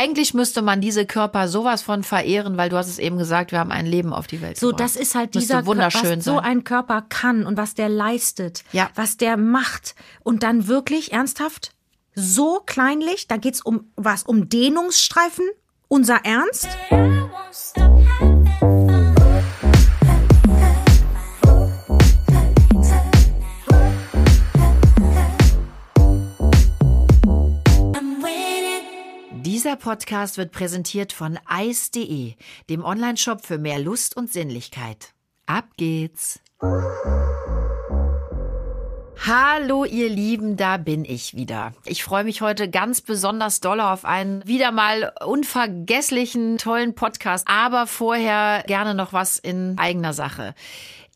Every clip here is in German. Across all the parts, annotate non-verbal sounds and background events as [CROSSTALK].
eigentlich müsste man diese Körper sowas von verehren, weil du hast es eben gesagt, wir haben ein Leben auf die Welt So, gebracht. das ist halt Müsste dieser wunderschön Körper, was so sein. ein Körper kann und was der leistet, Ja. was der macht. Und dann wirklich ernsthaft, so kleinlich, da geht's um was, um Dehnungsstreifen, unser Ernst. Dieser Podcast wird präsentiert von eis.de, dem Onlineshop für mehr Lust und Sinnlichkeit. Ab geht's. Hallo ihr Lieben, da bin ich wieder. Ich freue mich heute ganz besonders doll auf einen wieder mal unvergesslichen, tollen Podcast, aber vorher gerne noch was in eigener Sache.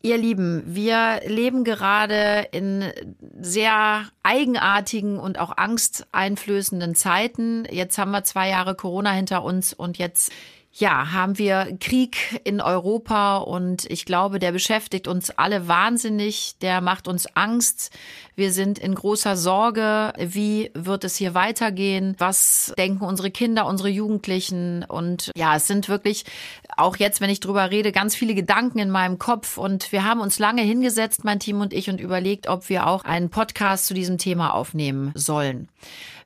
Ihr Lieben, wir leben gerade in sehr eigenartigen und auch angsteinflößenden Zeiten. Jetzt haben wir zwei Jahre Corona hinter uns und jetzt ja, haben wir Krieg in Europa und ich glaube, der beschäftigt uns alle wahnsinnig, der macht uns Angst. Wir sind in großer Sorge, wie wird es hier weitergehen? Was denken unsere Kinder, unsere Jugendlichen? Und ja, es sind wirklich auch jetzt, wenn ich drüber rede, ganz viele Gedanken in meinem Kopf und wir haben uns lange hingesetzt, mein Team und ich, und überlegt, ob wir auch einen Podcast zu diesem Thema aufnehmen sollen.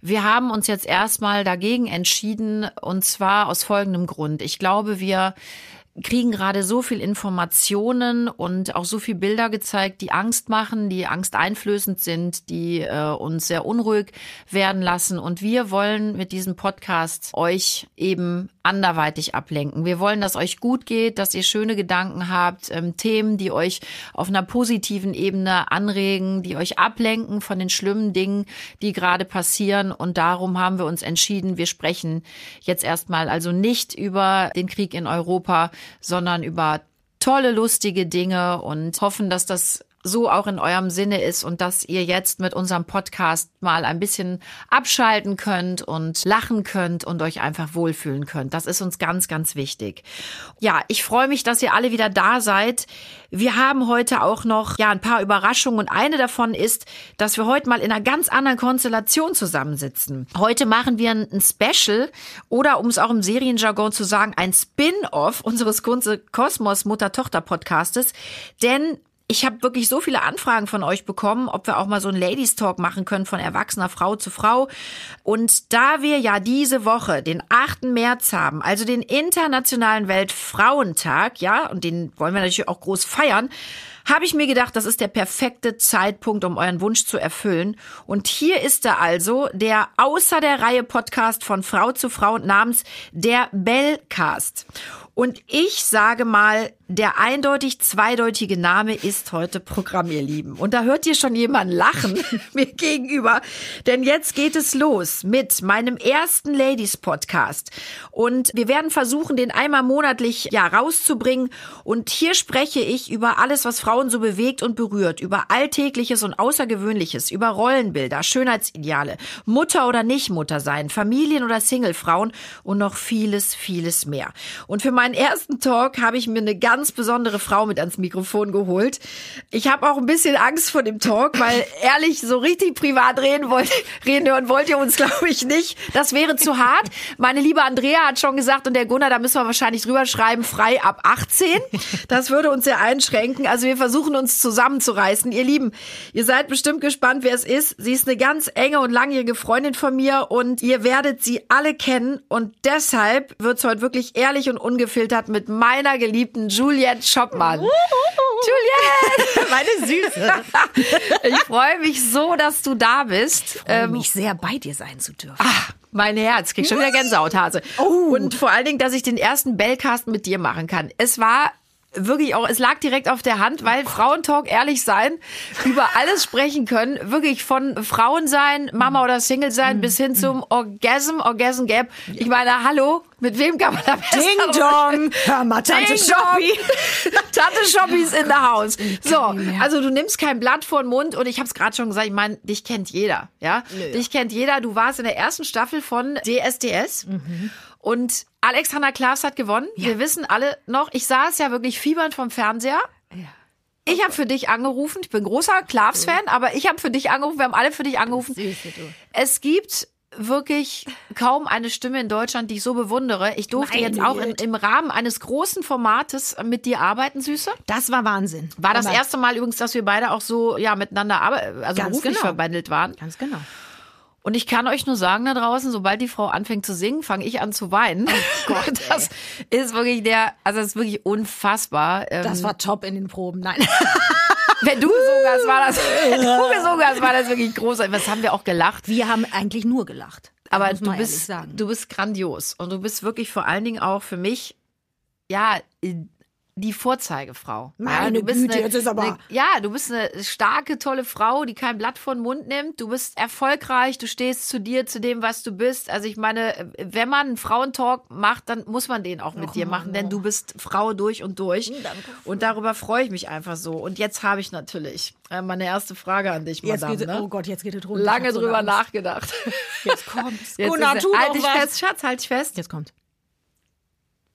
Wir haben uns jetzt erstmal dagegen entschieden und zwar aus folgendem Grund. Ich glaube, wir kriegen gerade so viel Informationen und auch so viel Bilder gezeigt, die Angst machen, die angsteinflößend sind, die äh, uns sehr unruhig werden lassen. Und wir wollen mit diesem Podcast euch eben anderweitig ablenken. Wir wollen, dass euch gut geht, dass ihr schöne Gedanken habt, ähm, Themen, die euch auf einer positiven Ebene anregen, die euch ablenken von den schlimmen Dingen, die gerade passieren. Und darum haben wir uns entschieden, wir sprechen jetzt erstmal also nicht über den Krieg in Europa, sondern über tolle, lustige Dinge und hoffen, dass das so auch in eurem Sinne ist und dass ihr jetzt mit unserem Podcast mal ein bisschen abschalten könnt und lachen könnt und euch einfach wohlfühlen könnt. Das ist uns ganz, ganz wichtig. Ja, ich freue mich, dass ihr alle wieder da seid. Wir haben heute auch noch ja ein paar Überraschungen und eine davon ist, dass wir heute mal in einer ganz anderen Konstellation zusammensitzen. Heute machen wir ein, Special oder um es auch im Serienjargon zu sagen, ein Spin-off unseres Kunze Kosmos Mutter-Tochter-Podcastes, denn ich habe wirklich so viele Anfragen von euch bekommen, ob wir auch mal so einen Ladies Talk machen können von erwachsener Frau zu Frau. Und da wir ja diese Woche den 8. März haben, also den Internationalen Weltfrauentag, ja, und den wollen wir natürlich auch groß feiern, habe ich mir gedacht, das ist der perfekte Zeitpunkt, um euren Wunsch zu erfüllen. Und hier ist er also, der außer der Reihe Podcast von Frau zu Frau namens der Bellcast. Und ich sage mal, der eindeutig zweideutige Name ist heute Programm, ihr Lieben. Und da hört ihr schon jemanden lachen [LAUGHS] [LAUGHS] mir gegenüber. Denn jetzt geht es los mit meinem ersten Ladies Podcast. Und wir werden versuchen, den einmal monatlich ja rauszubringen. Und hier spreche ich über alles, was Frauen so bewegt und berührt. Über Alltägliches und Außergewöhnliches, über Rollenbilder, Schönheitsideale, Mutter oder Nicht-Mutter sein, Familien- oder Singlefrauen und noch vieles, vieles mehr. Und für meinen ersten Talk habe ich mir eine ganz besondere Frau mit ans Mikrofon geholt. Ich habe auch ein bisschen Angst vor dem Talk, weil [LAUGHS] ehrlich, so richtig privat reden wollt, reden hören wollt ihr uns, glaube ich, nicht. Das wäre zu hart. Meine liebe Andrea hat schon gesagt und der Gunnar, da müssen wir wahrscheinlich drüber schreiben, frei ab 18. Das würde uns sehr einschränken. Also wir versuchen uns zusammenzureißen. Ihr Lieben, ihr seid bestimmt gespannt, wer es ist. Sie ist eine ganz enge und langjährige Freundin von mir und ihr werdet sie alle kennen und deshalb wird's heute wirklich ehrlich und ungefiltert mit meiner geliebten Juliette Schoppmann. Juliette! [LAUGHS] Meine Süße. Ich freue mich so, dass du da bist. Ich freue mich sehr, bei dir sein zu dürfen. Ach, mein Herz, krieg schon wieder Gänsehauthase. Oh. Und vor allen Dingen, dass ich den ersten Bellcast mit dir machen kann. Es war wirklich auch, es lag direkt auf der Hand, weil Frauentalk ehrlich sein, über alles sprechen können, wirklich von Frauen sein, Mama oder Single sein, bis hin zum Orgasm, Orgasm Gap. Ich meine, hallo, mit wem kann man da besser Ding Dong! Hör mal, Tante! Dong. [LAUGHS] Tante Shoppi ist in der Haus. So, also du nimmst kein Blatt vor den Mund und ich habe es gerade schon gesagt, ich meine, dich kennt jeder, ja? Dich kennt jeder. Du warst in der ersten Staffel von DSDS und Alexander Klaas hat gewonnen. Wir wissen alle noch, ich saß ja wirklich fiebernd vom Fernseher. Ich habe für dich angerufen. Ich bin großer Klaas-Fan, aber ich habe für dich angerufen. Wir haben alle für dich angerufen. Süße, du. Es gibt wirklich kaum eine Stimme in Deutschland, die ich so bewundere. Ich durfte Meine jetzt auch in, im Rahmen eines großen Formates mit dir arbeiten, Süße. Das war Wahnsinn. War das Aber- erste Mal übrigens, dass wir beide auch so ja miteinander also beruflich genau. verbandelt waren. Ganz genau. Und ich kann euch nur sagen da draußen, sobald die Frau anfängt zu singen, fange ich an zu weinen. Oh [LAUGHS] Gott, das ist wirklich der, also das ist wirklich unfassbar. Ähm, Das war top in den Proben. Nein. [LAUGHS] wenn du gesungen hast, war das, [LAUGHS] wenn du gesungen hast, war das wirklich großartig. Was haben wir auch gelacht. Wir haben eigentlich nur gelacht. Aber du bist, du bist grandios und du bist wirklich vor allen Dingen auch für mich, ja, die Vorzeigefrau. ja, Meine du bist Güte, eine, jetzt ist aber- Eine, ja, du bist eine starke, tolle Frau, die kein Blatt vor den Mund nimmt. Du bist erfolgreich, du stehst zu dir, zu dem, was du bist. Also ich meine, wenn man einen Frauentalk macht, dann muss man den auch mit dir machen, denn du bist Frau durch und durch. Und darüber freue ich mich einfach so. Und jetzt habe ich natürlich äh, meine erste Frage an dich, Jetzt Madame. geht, ne? oh Gott, jetzt geht es runter. Lange so drüber nachgedacht. Jetzt kommt's. [LAUGHS] Jetzt Gunnar, ist- tu halt dich fest, Schatz, halt dich fest. Jetzt kommt.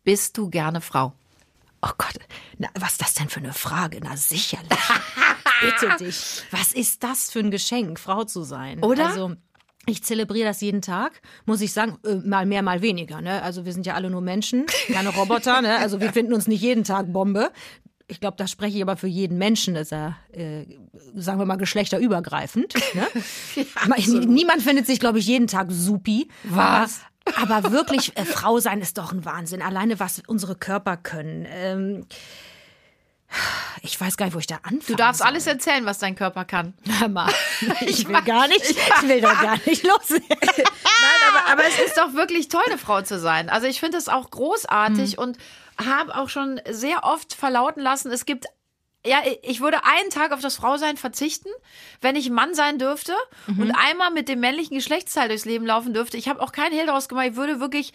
Bist du gerne Frau? Oh Gott, na, was ist das denn für eine Frage? Na sicherlich. [LAUGHS] Bitte dich. Was ist das für ein Geschenk, Frau zu sein? Oder? Also, ich zelebriere das jeden Tag, muss ich sagen, äh, mal mehr, mal weniger. Ne? Also wir sind ja alle nur Menschen, keine Roboter. ne? Also wir finden uns nicht jeden Tag Bombe. Ich glaube, da spreche ich aber für jeden Menschen, ist er, äh, sagen wir mal, geschlechterübergreifend. Ne? [LAUGHS] Ich- Niemand findet sich, glaube ich, jeden Tag supi. Was? Aber, wirklich, äh, Frau sein ist doch ein Wahnsinn. Alleine, was unsere Körper können. Ähm, ich weiß gar nicht, wo ich da anfange. Du darfst alles erzählen, was dein Körper kann. Hör mal, [LAUGHS] ich will gar nicht, ich will doch gar nicht los. [LAUGHS] [LAUGHS] Nein, aber, aber es ist doch wirklich toll, eine Frau zu sein. Also ich finde es auch großartig und habe auch schon sehr oft verlauten lassen, es gibt ja, ich würde einen Tag auf das Frausein verzichten, wenn ich Mann sein dürfte und einmal mit dem männlichen Geschlechtsteil durchs Leben laufen dürfte. Ich habe auch keinen Hehl daraus gemacht. Ich würde wirklich,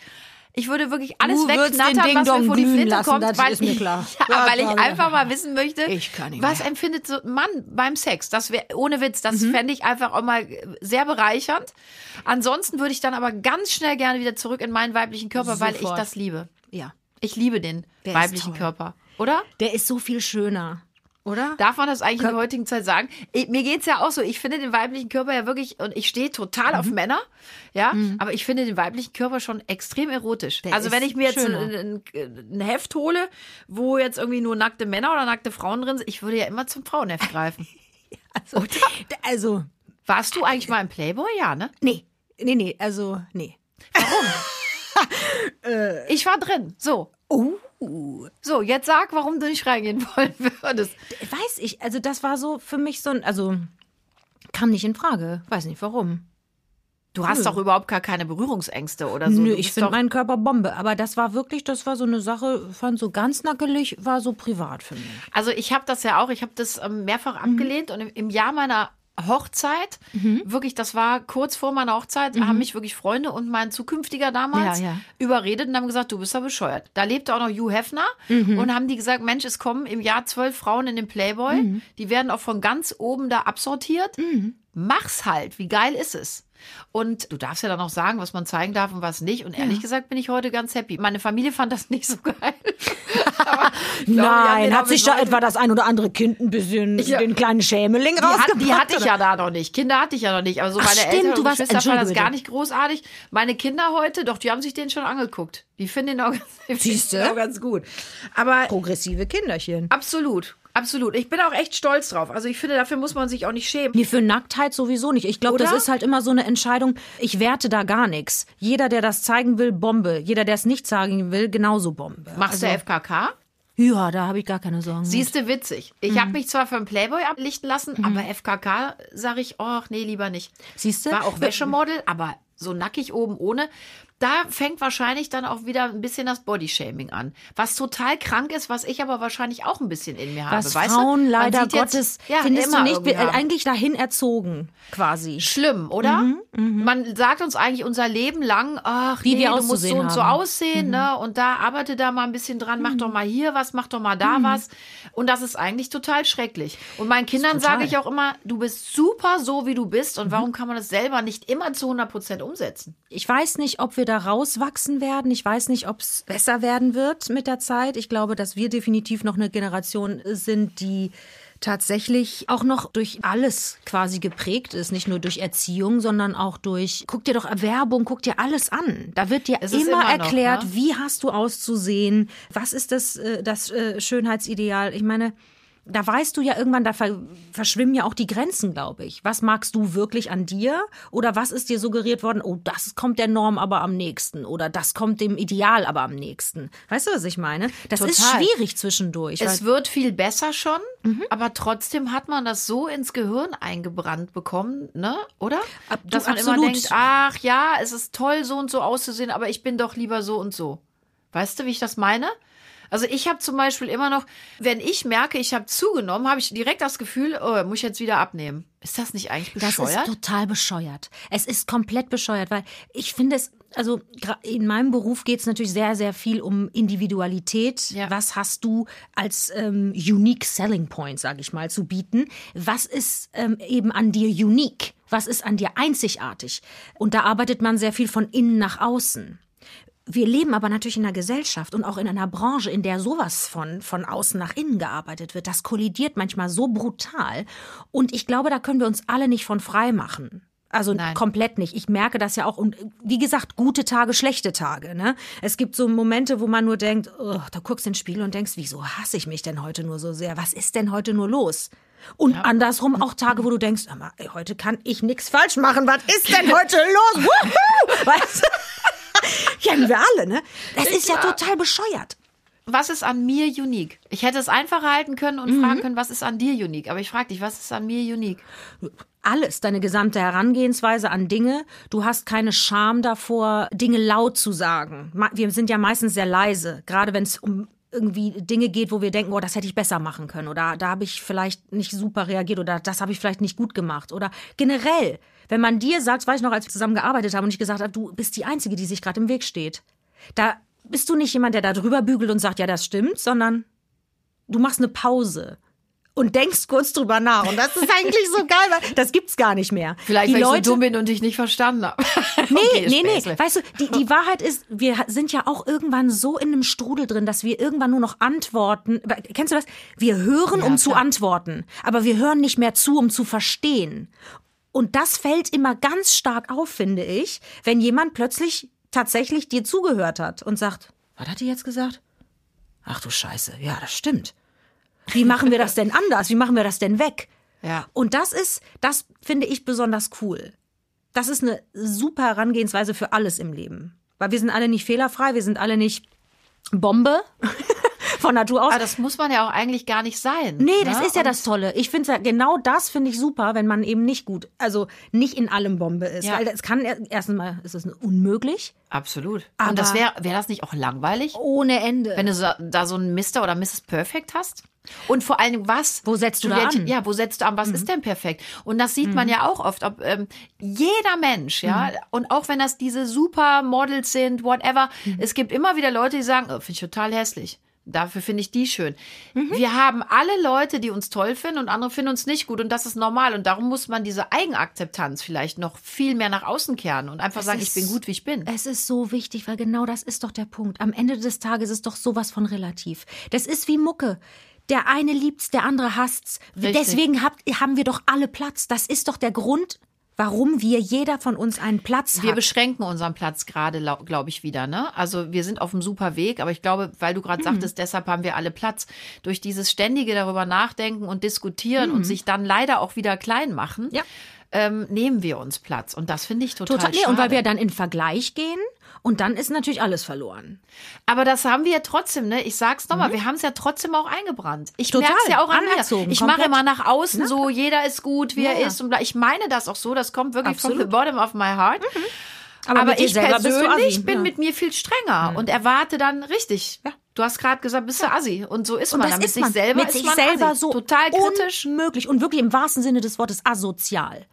ich würde wirklich alles wegknattern, was mir vor die Flinte lassen, kommt, das weil ist mir ich, klar. [LAUGHS] Ja, Ja, weil ich einfach mal wissen möchte, was empfindet so ein Mann beim Sex? Das wäre ohne Witz, das fände ich einfach auch mal sehr bereichernd. Ansonsten würde ich dann aber ganz schnell gerne wieder zurück in meinen weiblichen Körper, weil ich Sofort. das liebe. Ja, Ich liebe den Der weiblichen. Körper, oder? der ist so viel schöner, oder? Darf man das eigentlich in der heutigen Zeit sagen? Ich, mir geht's ja auch so. Ich finde den weiblichen Körper ja wirklich, und ich stehe total Mhm. auf Männer, ja, aber ich finde den weiblichen Körper schon extrem erotisch. Der also wenn ich mir jetzt ein, ein, ein Heft hole, wo jetzt irgendwie nur nackte Männer oder nackte Frauen drin sind, ich würde ja immer zum Frauenheft [LAUGHS] greifen. Also, also, Warst du eigentlich mal im Playboy? Ja, ne? nee, nee, nee, also, nee. [LAUGHS] Ich war drin. So. Oh, So, jetzt sag, warum du nicht reingehen wollen [LAUGHS] würdest. weiß ich, also das war so für mich so ein, also, kam nicht in Frage, weiß nicht warum. Du hast doch überhaupt gar keine Berührungsängste oder so. Nö, ich finde meinen Körper Bombe, aber das war wirklich, das war so eine Sache, fand so ganz nackelig, war so privat für mich. Also ich habe das ja auch, ich habe das ähm, mehrfach Mhm. abgelehnt und im, im Jahr meiner Hochzeit, wirklich, das war kurz vor meiner Hochzeit, haben mich wirklich Freunde und mein zukünftiger damals Mhm. Ja, ja. überredet und haben gesagt, du bist ja bescheuert. Da lebte auch noch Hugh Hefner Mhm. und haben die gesagt, Mensch, es kommen im Jahr zwölf Frauen in den Playboy, Mhm. die werden auch von ganz oben da absortiert. Mach's halt, wie geil ist es? Und du darfst ja dann auch sagen, was man zeigen darf und was nicht. Und ehrlich gesagt bin ich heute ganz happy. Meine Familie fand das nicht so [LAUGHS] geil. Ich glaube, Nein, hat sich da etwa das ein oder andere Kind ein bisschen Ja. den kleinen Schämeling die, hat, rausgebracht? die hatte ich ja da noch nicht. Kinder hatte ich ja noch nicht. Aber so Ach, meine stimmt, Eltern du und warst- Geschwister fanden das gar nicht großartig. Meine Kinder heute, doch, die haben sich den schon angeguckt. Die finden den auch, ganz- [LAUGHS] auch ganz gut. Aber Progressive Kinderchen. absolut, absolut. Ich bin auch echt stolz drauf. Also ich finde, dafür muss man sich auch nicht schämen. Nee, für Nacktheit sowieso nicht. Ich glaube, das ist halt immer so eine Entscheidung. Ich werte da gar nichts. Jeder, der das zeigen will, Bombe. Jeder, der es nicht zeigen will, genauso Bombe. Machst du FKK? Ja, da habe ich gar keine Sorgen. Siehst du, witzig. Ich Mhm. habe mich zwar für einen Playboy ablichten lassen, aber FKK sage ich, ach nee, lieber nicht. Siehst du? War auch Wäschemodel, aber so nackig oben ohne. Da fängt wahrscheinlich dann auch wieder ein bisschen das Bodyshaming an. Was total krank ist, was ich aber wahrscheinlich auch ein bisschen in mir habe. was weißt Frauen du? Leider sieht jetzt- Gottes, ja, findest immer du nicht, haben. eigentlich dahin erzogen, quasi. Schlimm, oder? Man sagt uns eigentlich unser Leben lang, ach, Mhm. Wie nee, wir du musst so und so haben. Mhm. aussehen, ne? Und da arbeite da mal ein bisschen dran, mach doch mal hier was, mach doch mal da Mhm. was. Und das ist eigentlich total schrecklich. Und meinen Kindern sage ich auch immer, du bist super so, wie du bist. Mhm. Und warum kann man das selber nicht immer zu 100 Prozent umsetzen? Ich weiß nicht, ob wir da rauswachsen werden. Ich weiß nicht, ob es besser werden wird mit der Zeit. Ich glaube, dass wir definitiv noch eine Generation sind, die tatsächlich auch noch durch alles quasi geprägt ist. Nicht nur durch Erziehung, sondern auch durch, guck dir doch Werbung, guck dir alles an. Da wird dir immer, immer noch, erklärt, ne? wie hast du auszusehen, was ist das, äh, das äh, Schönheitsideal. Ich meine, da weißt du ja irgendwann, da ver verschwimmen ja auch die Grenzen, glaube ich. Was magst du wirklich an dir? Oder was ist dir suggeriert worden? Oh, das kommt der Norm aber am nächsten. Oder das kommt dem Ideal aber am nächsten. Weißt du, was ich meine? Das ist Total. schwierig zwischendurch. Es wird viel besser schon, Mhm. aber trotzdem hat man das so ins Gehirn eingebrannt bekommen, ne? Oder? Ab- Dass man immer absolut. denkt, ach ja, es ist toll, so und so auszusehen, aber ich bin doch lieber so und so. Weißt du, wie ich das meine? Also ich habe zum Beispiel immer noch, wenn ich merke, ich habe zugenommen, habe ich direkt das Gefühl, oh, muss ich jetzt wieder abnehmen. Ist das nicht eigentlich Das bescheuert? ist total bescheuert. Es ist komplett bescheuert, weil ich finde es, also in meinem Beruf geht es natürlich sehr, sehr viel um Individualität. Ja. Was hast du als ähm, Unique Selling Point, sage ich mal, zu bieten? Was ist ähm, eben an dir unique? Was ist an dir einzigartig? Und da arbeitet man sehr viel von innen nach außen. Wir leben aber natürlich in einer Gesellschaft und auch in einer Branche, in der sowas von, von außen nach innen gearbeitet wird. Das kollidiert manchmal so brutal. Und ich glaube, da können wir uns alle nicht von frei machen. Also Nein. komplett nicht. Ich merke das ja auch. Und wie gesagt, gute Tage, schlechte Tage. Ne? Es gibt so Momente, wo man nur denkt, oh, da guckst du ins Spiegel und denkst, wieso hasse ich mich denn heute nur so sehr? Was ist denn heute nur los? Und andersrum auch Tage, wo du denkst, aber ey, heute kann ich nichts falsch machen. Was ist denn heute los? [LAUGHS] Weißt du? Kennen wir alle, ne? Das ist ja total bescheuert. was ist an mir unique? Ich hätte es einfacher halten können und fragen können, was ist an dir unique? Aber ich frage dich, was ist an mir unique? Alles, deine gesamte Herangehensweise an Dinge. Du hast keine Scham davor, Dinge laut zu sagen. Wir sind ja meistens sehr leise, gerade wenn es um irgendwie Dinge geht, wo wir denken, oh, das hätte ich besser machen können oder da habe ich vielleicht nicht super reagiert oder das habe ich vielleicht nicht gut gemacht oder generell, wenn man dir sagt, weiß ich noch, als wir zusammen gearbeitet haben und ich gesagt habe, du bist die Einzige, die sich gerade im Weg steht. Da bist du nicht jemand, der da drüber bügelt und sagt, ja, das stimmt, sondern du machst eine Pause und denkst kurz drüber nach. Und das ist eigentlich so geil, weil das gibt's gar nicht mehr. Vielleicht, die weil Leute, ich so dumm bin und dich nicht verstanden habe. [LAUGHS] Nee, Okay, nee, nee. Späßle. Weißt du, die, die Wahrheit ist, wir sind ja auch irgendwann so in einem Strudel drin, dass wir irgendwann nur noch antworten. Kennst du das? Wir hören, Ja, um zu klar. antworten, aber wir hören nicht mehr zu, um zu verstehen. Und das fällt immer ganz stark auf, finde ich, wenn jemand plötzlich tatsächlich dir zugehört hat und sagt, was hat die jetzt gesagt? Ach du Scheiße, ja, das stimmt. Wie machen wir das denn anders? Wie machen wir das denn weg? Ja. Und das ist, das finde ich besonders cool. Das ist eine super Herangehensweise für alles im Leben. Weil wir sind alle nicht fehlerfrei, wir sind alle nicht Bombe von Natur aus. Aber das muss man ja auch eigentlich gar nicht sein. Nee, das ne? ist ja Und das Tolle. Ich finde ja, genau das finde ich super, wenn man eben nicht gut, also nicht in allem Bombe ist. Ja. Weil es kann, erstens mal ist es unmöglich. Absolut. Aber- und das wäre wär das nicht auch langweilig, Ohne Ende. wenn du so, da so einen Mr. oder Mrs. Perfect hast? Und vor allen Dingen, was? Wo setzt du da Juliette, an? Mhm. Ja, wo setzt du an? Was ist denn perfekt? Und das sieht man ja auch oft. Ob, ähm, jeder Mensch, ja, Mhm. und auch wenn das diese Supermodels sind, whatever, Mhm. es gibt immer wieder Leute, die sagen, oh, finde ich total hässlich. Dafür finde ich die schön. Mhm. Wir haben alle Leute, die uns toll finden und andere finden uns nicht gut. Und das ist normal. Und darum muss man diese Eigenakzeptanz vielleicht noch viel mehr nach außen kehren und einfach sagen, ich ist- bin gut, wie ich bin. Es ist so wichtig, weil genau das ist doch der Punkt. Am Ende des Tages ist doch sowas von relativ. Das ist wie Mucke. Der eine liebt's, der andere hasst's. Richtig. Deswegen habt, haben wir doch alle Platz. Das ist doch der Grund, warum wir jeder von uns einen Platz Wir hat. beschränken unseren Platz gerade, glaube ich, wieder. Ne? Also wir sind auf einem super Weg, aber ich glaube, weil du Mhm. gerade sagtest, deshalb haben wir alle Platz. Durch dieses ständige darüber nachdenken und diskutieren und sich dann leider auch wieder klein machen, Mhm. Ja. ähm, nehmen wir uns Platz. Und das finde ich total, Total, nee, schade. und weil wir dann in Vergleich gehen und dann ist natürlich alles verloren. aber das haben wir ja trotzdem, ne? Ich sag's nochmal, wir haben es ja trotzdem auch eingebrannt. Ich Mhm. Total, merke es ja auch an mir. Ich mache immer nach außen so, jeder ist gut, wie Ja, er ja. ist. Und bla- ich meine das auch so, das kommt wirklich from the Absolut. Mhm. bottom of my heart. Aber, Aber mit dir ich selber persönlich bin ja. Mhm. mit mir viel strenger und erwarte dann richtig. Du hast gerade gesagt, bist du Assi. Und so ist Und man. das mit ist sich man. selber mit sich selber Assi. so total kritisch. unmöglich und wirklich im wahrsten Sinne des Wortes asozial.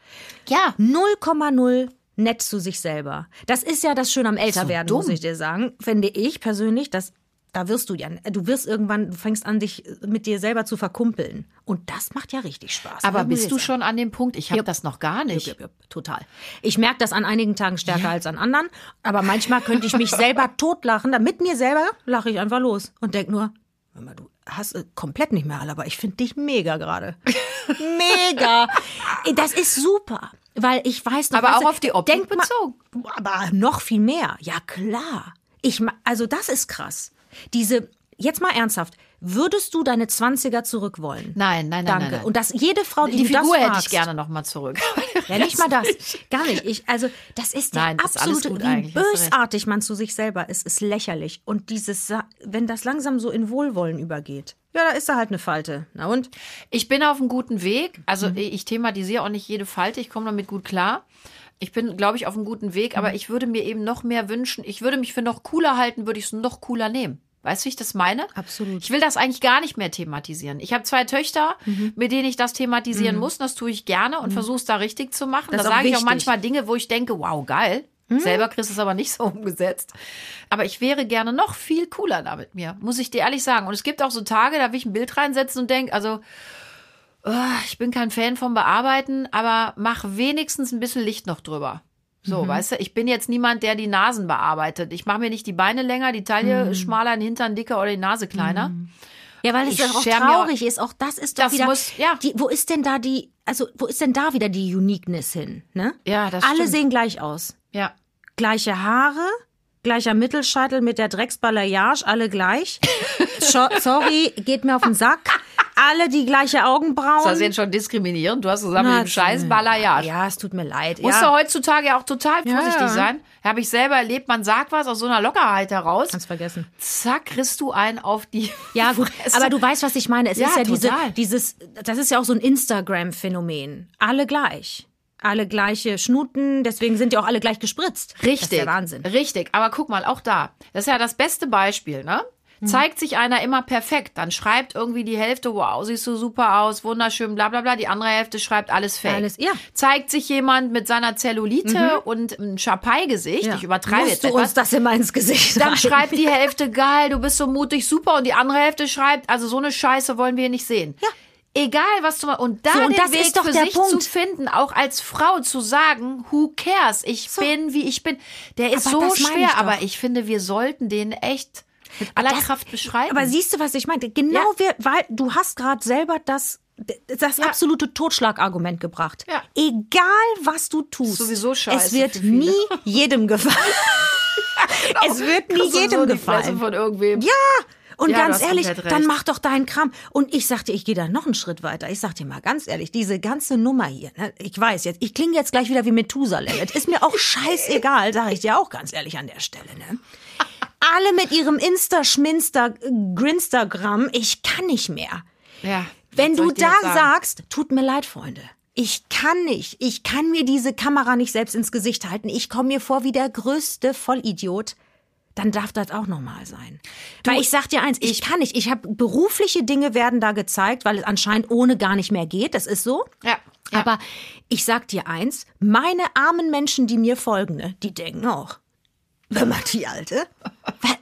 Ja. 0,0 nett zu sich selber. Das ist ja das Schöne am Älterwerden, dumm. muss ich dir sagen. Finde ich persönlich, dass da wirst du ja, du wirst irgendwann, du fängst an, dich mit dir selber zu verkumpeln. Und das macht ja richtig Spaß. Aber bist du schon an dem Punkt? Ich habe Jupp. das noch gar nicht. Jupp, jupp, total. Ich merke das an einigen Tagen stärker als an anderen, aber manchmal könnte ich mich [LAUGHS] selber totlachen. Da mit mir selber lache ich einfach los und denk nur, du hast äh, komplett nicht mehr alle, aber ich finde dich mega gerade. [LAUGHS] mega. Das ist super, weil ich weiß noch. Aber auch du, auf die Optik denk mal- bezogen. Aber noch viel mehr. Ja, klar. Ich, ma- also das ist krass. Diese, jetzt mal ernsthaft, würdest du deine 20er zurück wollen? Nein, nein, nein, Danke. nein, nein. Und dass jede Frau, die, Die du das Figur hätte fragst, ich gerne noch mal zurück. [LAUGHS] ja, nicht mal das. [LAUGHS] Gar nicht. Ich, also, das ist der Nein, ist absolute, recht. bösartig man zu sich selber ist, ist lächerlich. Und dieses, wenn das langsam so in Wohlwollen übergeht, ja, da ist da halt eine Falte. Na und? Ich bin auf einem guten Weg. Also Mhm. ich thematisiere auch nicht jede Falte. Ich komme damit gut klar. Ich bin, glaube ich, auf einem guten Weg, aber Mhm. ich würde mir eben noch mehr wünschen. Ich würde mich für noch cooler halten, würde ich es noch cooler nehmen. Weißt du, wie ich das meine? Absolut. Ich will das eigentlich gar nicht mehr thematisieren. Ich habe zwei Töchter, Mhm. mit denen ich das thematisieren muss. Das tue ich gerne und versuche es da richtig zu machen. Das da sage ich auch. Mhm. manchmal Dinge, wo ich denke, wow, geil. Selber kriegst du es aber nicht so [LAUGHS] umgesetzt. Aber ich wäre gerne noch viel cooler da mit mir, muss ich dir ehrlich sagen. Und es gibt auch so Tage, da will ich ein Bild reinsetzen und denke, also, oh, ich bin kein Fan vom Bearbeiten, aber mach wenigstens ein bisschen Licht noch drüber. So, Mhm. weißt du, ich bin jetzt niemand, der die Nasen bearbeitet. Ich mache mir nicht die Beine länger, die Taille Mhm. schmaler, den Hintern dicker oder die Nase kleiner. Ja, weil es ja auch traurig ist. Auch das ist doch Das wieder. muss- ja. die, wo ist denn da die, also wo ist denn da wieder die Uniqueness hin? Ne? Ja, das Alle stimmt. sehen gleich aus. Ja. Gleiche Haare, gleicher Mittelscheitel mit der Drecksbalayage, alle gleich. [LAUGHS] Sorry, geht mir auf den Sack. Alle die gleiche Augenbrauen. Ist das jetzt schon diskriminierend? Du hast zusammen mit dem scheiß Balayage. Ja, es tut mir leid. Musst ja. du heutzutage ja auch total vorsichtig ja. sein. Habe ich selber erlebt, man sagt was aus so einer Lockerheit heraus. Kannst vergessen. Zack, kriegst du einen auf die Ja, gut, aber du weißt, was ich meine. Es Ja, ist ja diese, dieses, das ist ja auch so ein Instagram-Phänomen. Alle gleich. Alle gleiche Schnuten, deswegen sind ja auch alle gleich gespritzt. Richtig. Das ist der Wahnsinn. Richtig. Aber guck mal, auch da. Das ist ja das beste Beispiel, ne? Mhm. Zeigt sich einer immer perfekt, dann schreibt irgendwie die Hälfte, wow, siehst du super aus, wunderschön, bla bla bla. Die andere Hälfte schreibt alles fake. Alles- ja. Mhm. Zeigt sich jemand mit seiner Zellulite und einem Schapai-Gesicht, ich übertreibe Musst jetzt du etwas, uns das immer ins Gesicht Dann rein. schreibt die [LAUGHS] Hälfte, geil, du bist so mutig, super. Und die andere Hälfte schreibt, also so eine Scheiße wollen wir nicht sehen. Ja. Egal, was du mal. Und da So, und den Weg für sich Punkt. zu finden, auch als Frau zu sagen, who cares? Ich bin, wie ich bin. Der ist Aber so schwer, ich aber ich finde, wir sollten den echt mit aller Das- Kraft beschreiben. Aber siehst du, was ich meinte? Genau, Ja. wir, weil du hast gerade selber das, das Ja. absolute Totschlagargument gebracht. Ja. Egal, was du tust, Sowieso scheiße [LAUGHS] [LAUGHS] es wird nie jedem gefallen. es wird nie du jedem so gefallen. von irgendwem. Ja, und Ja, ganz ehrlich, dann mach doch deinen Kram. Und ich sag dir, ich gehe da noch einen Schritt weiter. Ich sag dir mal ganz ehrlich, diese ganze Nummer hier, ne, ich weiß jetzt, ich klinge jetzt gleich wieder wie Methusalem. Ist mir auch [LAUGHS] scheißegal, sage ich dir auch ganz ehrlich an der Stelle. Ne? Alle mit ihrem Insta, Schminster, Grinstagram, ich kann nicht mehr. Ja. Wenn du ich da sagst, tut mir leid, Freunde. Ich kann nicht. Ich kann mir diese Kamera nicht selbst ins Gesicht halten. Ich komme mir vor wie der größte Vollidiot. Dann darf das auch normal sein. Weil ich sag dir eins, ich, kann nicht. Ich habe berufliche Dinge werden da gezeigt, weil es anscheinend ohne gar nicht mehr geht. Das ist so. Ja. ja. Aber ich sag dir eins, meine armen Menschen, die mir folgen, ne, die denken auch. Wenn man die Alte?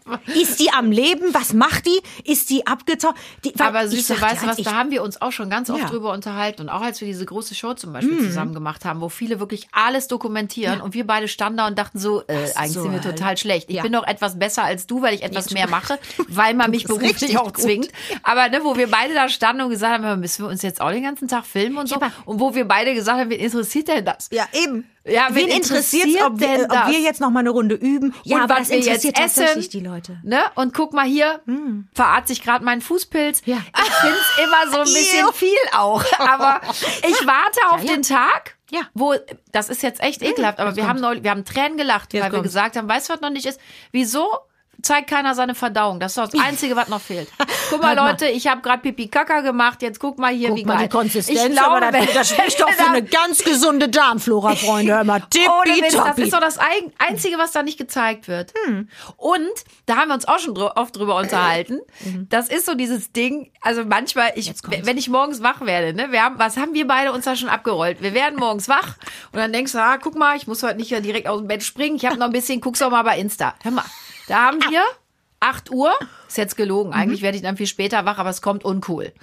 Was- Ist die am Leben? Was macht die? Ist die abgetaucht? Weil Aber süße, weißt du was, da haben wir uns auch schon ganz oft Ja. drüber unterhalten und auch als wir diese große Show zum Beispiel Mhm. zusammen gemacht haben, wo viele wirklich alles dokumentieren und wir beide standen da und dachten so, äh, eigentlich so sind wir halt. total schlecht. Ich Ja. bin doch etwas besser als du, weil ich etwas du- mehr mache, [LAUGHS] weil man mich beruflich auch gut. zwingt. Aber ne, wo wir beide da standen und gesagt haben, müssen wir uns jetzt auch den ganzen Tag filmen und so. und wo wir beide gesagt haben, wen interessiert denn das? Ja, eben. Ja, wen wen interessiert ob, wir- denn ob das? wir jetzt noch mal eine Runde üben? Ja, und was wir jetzt interessiert essen, tatsächlich die Leute. Ne? Und guck mal hier, verarzt sich gerade mein Fußpilz. Ja. Ich find's immer so ein bisschen viel auch. [LAUGHS] Aber ich warte auf Ja, ja. den Tag, Ja. wo, das ist jetzt echt ekelhaft, aber wir haben neulich, wir haben Tränen gelacht, Jetzt weil wir kommt's. gesagt haben, weißt du, was noch nicht ist? Wieso? Zeigt keiner seine Verdauung. Das ist doch das Einzige, was noch fehlt. [LAUGHS] Guck mal, mal. Leute, ich habe gerade Pipi Kaka gemacht. Jetzt guck mal hier, Guck wie mal geil. die Konsistenz, ich glaube, aber das, das spricht doch [LAUGHS] für eine ganz gesunde Darmflora, Freunde. Hör mal, [LAUGHS] das ist doch das Einzige, was da nicht gezeigt wird. Und da haben wir uns auch schon oft drüber unterhalten. Das ist so dieses Ding, also manchmal, ich, wenn ich morgens wach werde, ne, wir haben, was haben wir beide uns da schon abgerollt? Wir werden morgens wach und dann denkst du, ah, guck mal, ich muss heute nicht direkt aus dem Bett springen, ich habe noch ein bisschen, guck's doch mal bei Insta. Hör mal, da haben wir 8 Uhr, Ist jetzt gelogen. Eigentlich werde ich dann viel später wach, aber es kommt uncool. [LAUGHS]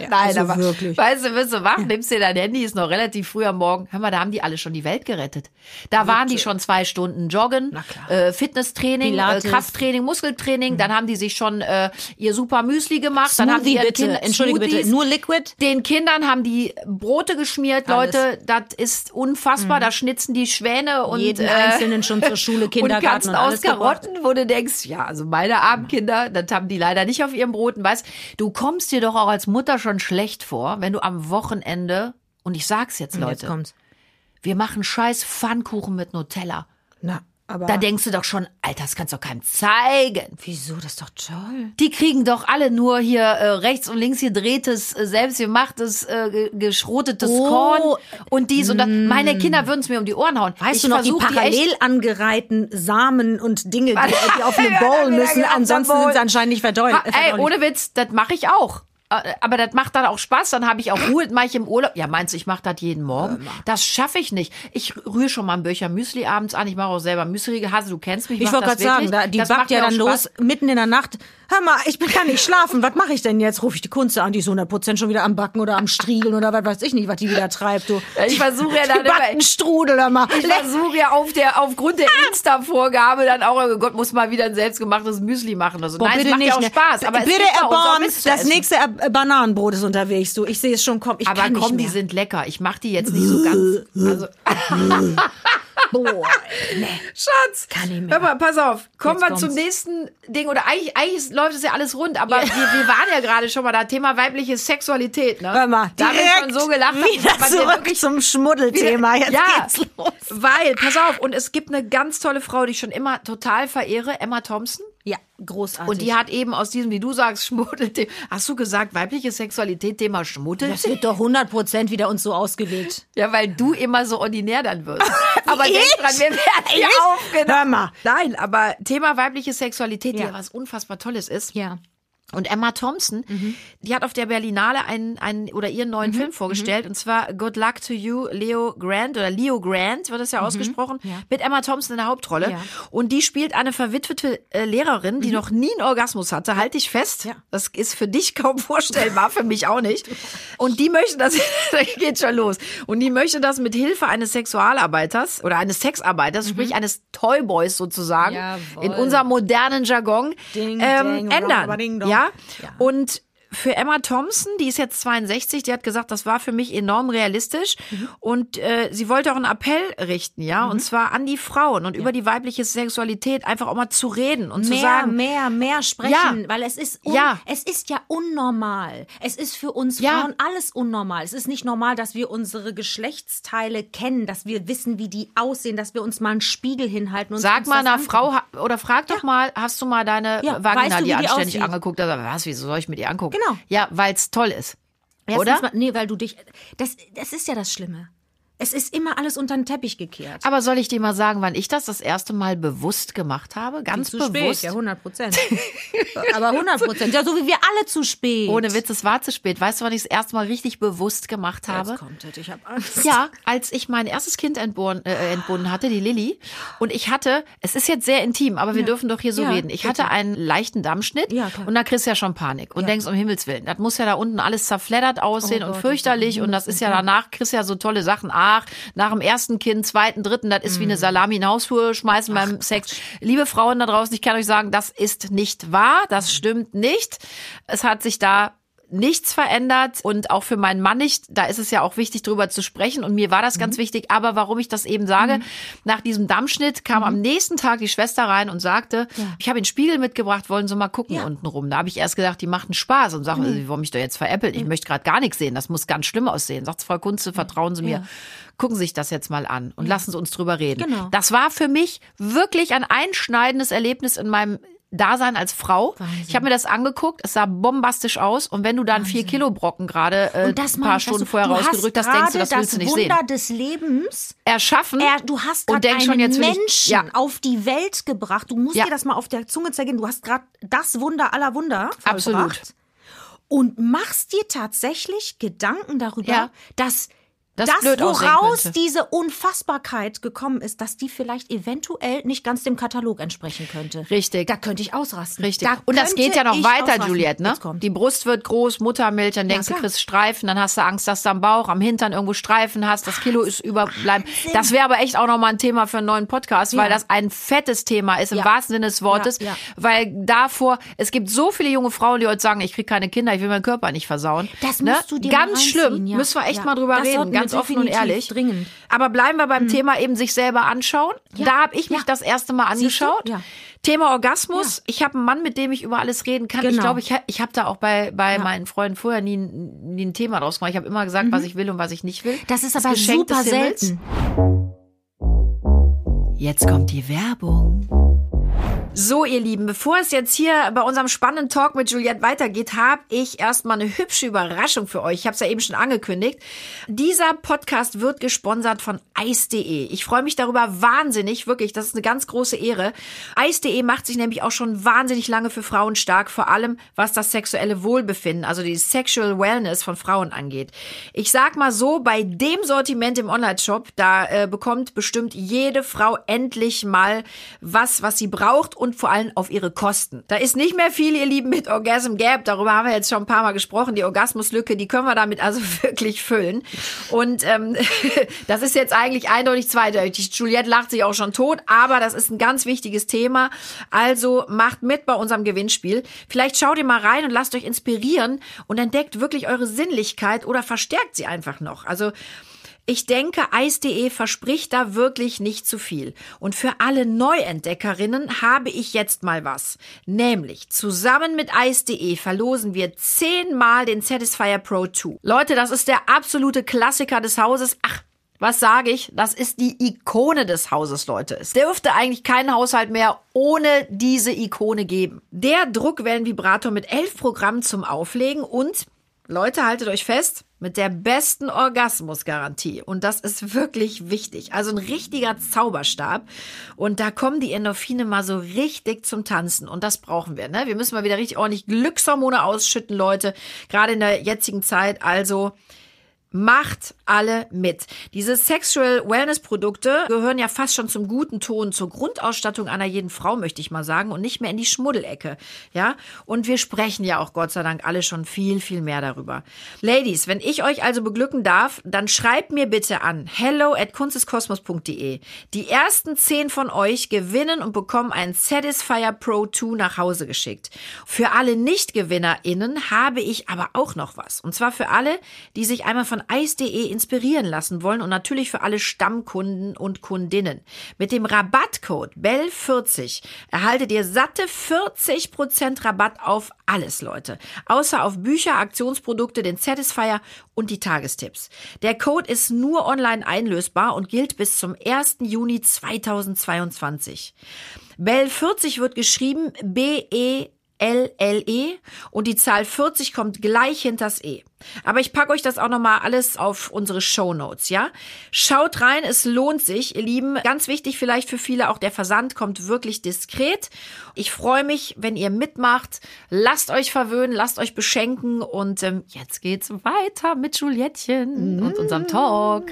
Ja, Nein, also aber wirklich. weißt du, wirst du wach, nimmst dir dein Handy, ist noch relativ früh am Morgen. Hör mal, da haben die alle schon die Welt gerettet. Da waren die schon zwei Stunden joggen, äh, Fitnesstraining, äh. Mhm. Krafttraining, Muskeltraining. Dann haben die sich schon äh, ihr super Müsli gemacht. dann haben die Smoothie bitte. Kindern- Entschuldige bitte. Smoothies. Nur Liquid? Den Kindern haben die Brote geschmiert, Alles. Mhm. Leute. Das ist unfassbar. Da schnitzen die Schwäne und Jeden äh, Einzelnen schon zur Schule, [LAUGHS] und Kindergarten und, aus alles gebracht. Karotten, wo du denkst, ja, also meine armen Kinder, das haben die leider nicht auf ihren Broten. Weißt, du kommst dir doch auch als Mutter schon schlecht vor, wenn du am Wochenende und ich sag's jetzt, Jetzt Leute, kommt's. wir machen scheiß Pfannkuchen mit Nutella. Na, aber Da denkst du doch schon, Alter, das kannst du doch keinem zeigen. wieso? Das ist doch toll. Die kriegen doch alle nur hier äh, rechts und links gedrehtes, äh, selbstgemachtes, äh, ge- geschrotetes Oh. Korn und dies und das. Meine Kinder würden es mir um die Ohren hauen. Weißt ich du noch, die parallel angereihten Samen und Dinge, die, [LAUGHS] die auf eine Bowl müssen, ansonsten sind sie anscheinend nicht. Ha, ey, ohne Witz, das mache ich auch. Äh, Aber das macht dann auch Spaß. Dann habe ich auch Ruhe, mache ich im Urlaub. Ja, meinst du, ich mache das jeden Morgen? Das schaffe ich nicht. Ich rühre schon mal ein Böcher Müsli abends an. Ich mache auch selber Müsli. Hase, du kennst mich. Ich mach wollte gerade sagen, da, die Das backt ja dann los, mitten in der Nacht. Hör mal, ich kann nicht schlafen. Was mache ich denn jetzt? Rufe ich die Kunze an, die ist 100% schon wieder am Backen oder am Striegeln oder was weiß ich nicht, was die wieder treibt. Du. [LAUGHS] Ich versuche ja dann immer, Strudel da mal. ich versuche ja auf der, aufgrund der Insta-Vorgabe dann auch, oh Gott, muss mal wieder ein selbstgemachtes Müsli machen oder so. Boah, Nein, es bitte macht nicht, ja auch ne? Spaß. Aber bitte es erbarmen, das nächste äh, Bananenbrot ist unterwegs. Du, ich sehe es schon kommen. Ich Aber komm, die sind lecker. Ich mache die jetzt nicht so ganz. Also, [LAUGHS] Boah, nee. Schatz, Kann nicht mehr. hör mal, pass auf. Kommen wir zum nächsten Ding. Oder eigentlich, eigentlich läuft es ja alles rund, aber wir, wir waren ja gerade schon mal da. Thema weibliche Sexualität, ne? Hör mal, da wir direkt schon so gelacht. wieder man zurück wirklich zum Schmuddelthema. Jetzt ja, geht's los. weil, pass auf, und es gibt eine ganz tolle Frau, die ich schon immer total verehre, Emma Thompson. Ja, großartig. Und die hat eben aus diesem, wie du sagst, Schmuddelthema. Hast du gesagt, weibliche Sexualität, Thema Schmuddel? das wird doch 100% wieder uns so ausgelegt. Ja, weil du immer so ordinär dann wirst. [LAUGHS] aber Ich? denk dran, wir werden hier aufgenommen. Hör mal. Nein, aber Thema weibliche Sexualität, die Ja. ja was unfassbar Tolles ist. Ja. Und Emma Thompson, Mhm. die hat auf der Berlinale einen, einen oder ihren neuen Film vorgestellt und zwar Good Luck to You, Leo Grant oder Leo Grant wird das ja ausgesprochen, Mhm. Ja. mit Emma Thompson in der Hauptrolle. Ja. Mhm. Und die spielt eine verwitwete äh, Lehrerin, die noch nie einen Orgasmus hatte. Halt dich fest. Ja. Das ist für dich kaum vorstellbar, für mich auch nicht. Und die möchte das, [LAUGHS] da geht schon los. Und die möchte das mit Hilfe eines Sexualarbeiters oder eines Sexarbeiters, sprich eines Toyboys sozusagen, Mhm. Jawohl. in unserem modernen Jargon, Ding, ähm, ding, ändern. ding. Ja? Ja. Und für Emma Thompson, die ist jetzt 62, die hat gesagt, das war für mich enorm realistisch Mhm. und äh, sie wollte auch einen Appell richten, ja, und zwar an die Frauen und über die weibliche Sexualität einfach auch mal zu reden und zu mehr, sagen, mehr, mehr sprechen, Ja. weil es ist, Ja. es ist ja unnormal. Es ist für uns Ja. Frauen alles unnormal. Es ist nicht normal, dass wir unsere Geschlechtsteile kennen, dass wir wissen, wie die aussehen, dass wir uns mal einen Spiegel hinhalten und Sag uns mal einer Frau oder frag doch mal, hast du mal deine Ja, Vagina weißt du, dir die anständig aussieht? angeguckt? Also, was, wieso soll ich mir die angucken? Genau. Ja, weil es toll ist. Erstens Oder? Mal, nee, weil du dich. Das, das ist ja das Schlimme. Es ist immer alles unter den Teppich gekehrt. Aber soll ich dir mal sagen, wann ich das das erste Mal bewusst gemacht habe? Ganz zu bewusst. spät, ja, 100 Prozent. [LAUGHS] Aber 100 Prozent. Ja, so wie wir alle zu spät. Ohne Witz, es war zu spät. Weißt du, wann ich das erste Mal richtig bewusst gemacht habe? Jetzt kommt es, ich habe Angst. Ja, als ich mein erstes Kind entbunden, äh, entbunden hatte, die Lilly, und ich hatte, es ist jetzt sehr intim, aber wir dürfen doch hier so Ja, reden. Ich bitte. hatte einen leichten Dammschnitt Ja, und da kriegst du ja schon Panik und denkst um Himmels Willen, das muss ja da unten alles zerfleddert aussehen Oh und Gott, fürchterlich oh und das ist ja danach kriegst du ja so tolle Sachen. Ach, nach dem ersten Kind, zweiten, dritten, das ist wie eine Mm. Salami in den Hausflur schmeißen beim Sex. Liebe Frauen da draußen, ich kann euch sagen, das ist nicht wahr, das stimmt nicht. Es hat sich da nichts verändert und auch für meinen Mann nicht. Da ist es ja auch wichtig, drüber zu sprechen. Und mir war das Mhm. ganz wichtig. Aber warum ich das eben sage, nach diesem Dammschnitt kam Mhm. am nächsten Tag die Schwester rein und sagte, ich habe den Spiegel mitgebracht, wollen Sie mal gucken Ja. unten rum. Da habe ich erst gedacht, die machten Spaß und sagen, Sie wollen mich doch jetzt veräppeln. Mhm. Ich möchte gerade gar nichts sehen. Das muss ganz schlimm aussehen. Sagt Frau Kunze, vertrauen Sie mir. Ja. Gucken Sie sich das jetzt mal an und lassen Sie uns drüber reden. Genau. Das war für mich wirklich ein einschneidendes Erlebnis in meinem Dasein als Frau. Ich habe mir das angeguckt, es sah bombastisch aus und wenn du dann vier Kilo Brocken gerade äh, das ein paar ich, Stunden du- vorher du rausgedrückt hast, denkst du, das gerade willst du nicht das sehen. Wunder des Lebens Erschaffen Er, du hast gerade einen schon, jetzt will ich- Menschen ja. auf die Welt gebracht. Du musst Ja. dir das mal auf der Zunge zergehen. Du hast gerade das Wunder aller Wunder vollbracht. Absolut. Und machst dir tatsächlich Gedanken darüber, Ja. dass das, das woraus diese Unfassbarkeit gekommen ist, dass die vielleicht eventuell nicht ganz dem Katalog entsprechen könnte. Richtig. Da könnte ich ausrasten. Richtig. Da und das geht ja noch weiter, ausrasten. Juliette, ne? Die Brust wird groß, Muttermilch, dann denkst du, klar. kriegst Streifen, dann hast du Angst, dass du am Bauch, am Hintern irgendwo Streifen hast, das Kilo ist überbleiben. Das wäre aber echt auch nochmal ein Thema für einen neuen Podcast, weil Ja. das ein fettes Thema ist, im Ja. wahrsten Sinne des Wortes. Weil davor, es gibt so viele junge Frauen, die heute sagen, ich kriege keine Kinder, ich will meinen Körper nicht versauen. Das ne? musst du dir Ganz schlimm, müssen wir echt mal drüber Das reden, ganz offen und ehrlich. dringend. Aber bleiben wir beim Thema eben sich selber anschauen. Da habe ich mich ja. das erste Mal angeschaut. Ja. Thema Orgasmus. Ich habe einen Mann, mit dem ich über alles reden kann. Ich Genau. glaube, ich, ich habe da auch bei, bei meinen Freunden vorher nie, ein- nie ein Thema draus gemacht. Ich habe immer gesagt, was ich will und was ich nicht will. Mhm. Das ist aber Geschenk super selten. Jetzt kommt die Werbung. So, ihr Lieben, bevor es jetzt hier bei unserem spannenden Talk mit Juliette weitergeht, habe ich erstmal eine hübsche Überraschung für euch. Ich habe es ja eben schon angekündigt. Dieser Podcast wird gesponsert von Eis.de. Ich freue mich darüber wahnsinnig, wirklich. Das ist eine ganz große Ehre. Eis.de macht sich nämlich auch schon wahnsinnig lange für Frauen stark, vor allem was das sexuelle Wohlbefinden, also die Sexual Wellness von Frauen angeht. Ich sag mal so, bei dem Sortiment im Online-Shop, da äh, bekommt bestimmt jede Frau endlich mal was, was sie braucht und vor allem auf ihre Kosten. Da ist nicht mehr viel, ihr Lieben, mit Orgasm Gap. Darüber haben wir jetzt schon ein paar Mal gesprochen. Die Orgasmuslücke, die können wir damit also [LAUGHS] wirklich füllen. Und ähm, [LAUGHS] das ist jetzt eigentlich eindeutig zweideutig. Juliette lacht sich auch schon tot, aber das ist ein ganz wichtiges Thema. Also macht mit bei unserem Gewinnspiel. Vielleicht schaut ihr mal rein und lasst euch inspirieren und entdeckt wirklich eure Sinnlichkeit oder verstärkt sie einfach noch. Also ich denke, Eis.de verspricht da wirklich nicht zu viel. Und für alle Neuentdeckerinnen habe ich jetzt mal was. Nämlich, zusammen mit Eis.de verlosen wir zehnmal den Satisfyer Pro 2. Leute, das ist der absolute Klassiker des Hauses. Ach, was sage ich? Das ist die Ikone des Hauses, Leute. Es dürfte eigentlich keinen Haushalt mehr ohne diese Ikone geben. Der Druckwellenvibrator mit elf Programmen zum Auflegen und Leute, haltet euch fest, mit der besten Orgasmusgarantie. Und das ist wirklich wichtig. Also ein richtiger Zauberstab. Und da kommen die Endorphine mal so richtig zum Tanzen. Und das brauchen wir. Ne? Wir müssen mal wieder richtig ordentlich Glückshormone ausschütten, Leute. Gerade in der jetzigen Zeit. Also Macht alle mit. Diese Sexual Wellness Produkte gehören ja fast schon zum guten Ton, zur Grundausstattung einer jeden Frau, möchte ich mal sagen, und nicht mehr in die Schmuddelecke. Ja? Und wir sprechen ja auch Gott sei Dank alle schon viel, viel mehr darüber. Ladies, wenn ich euch also beglücken darf, dann schreibt mir bitte an hello at kunsteskosmos.de. Die ersten zehn von euch gewinnen und bekommen einen Satisfyer Pro 2 nach Hause geschickt. Für alle NichtgewinnerInnen habe ich aber auch noch was. Und zwar für alle, die sich einmal von Eis.de inspirieren lassen wollen und natürlich für alle Stammkunden und Kundinnen. Mit dem Rabattcode BELL40 erhaltet ihr satte 40% Rabatt auf alles, Leute. Außer auf Bücher, Aktionsprodukte, den Satisfier und die Tagestipps. Der Code ist nur online einlösbar und gilt bis zum 1. Juni 2022. BELL40 wird geschrieben B-E LLE und die Zahl 40 kommt gleich hinters E. Aber ich packe euch das auch nochmal alles auf unsere Show Notes, ja? Schaut rein, es lohnt sich, ihr Lieben. Ganz wichtig vielleicht für viele, auch der Versand kommt wirklich diskret. Ich freue mich, wenn ihr mitmacht. Lasst euch verwöhnen, lasst euch beschenken und ähm, jetzt geht's weiter mit Juliettchen und unserem Talk.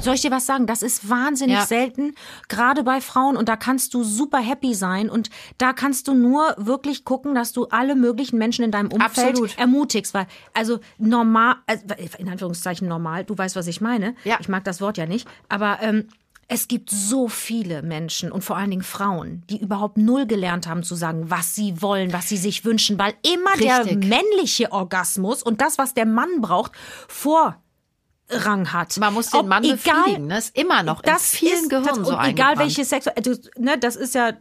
Soll ich dir was sagen? Das ist wahnsinnig Ja. selten, gerade bei Frauen. Und da kannst du super happy sein. Und da kannst du nur wirklich gucken, dass du alle möglichen Menschen in deinem Umfeld Absolut. ermutigst. Weil, also normal, also, in Anführungszeichen normal, du weißt, was ich meine. Ja. Ich mag das Wort ja nicht. Aber ähm, es gibt so viele Menschen und vor allen Dingen Frauen, die überhaupt null gelernt haben zu sagen, was sie wollen, was sie sich wünschen. Weil immer der Richtig. männliche Orgasmus und das, was der Mann braucht, vor Rang hat. Man muss den Ob- Mann befriedigen. Das ist immer noch in vielen ist, Gehirnen das, so und Egal welche Sex, also, ne, das ist ja,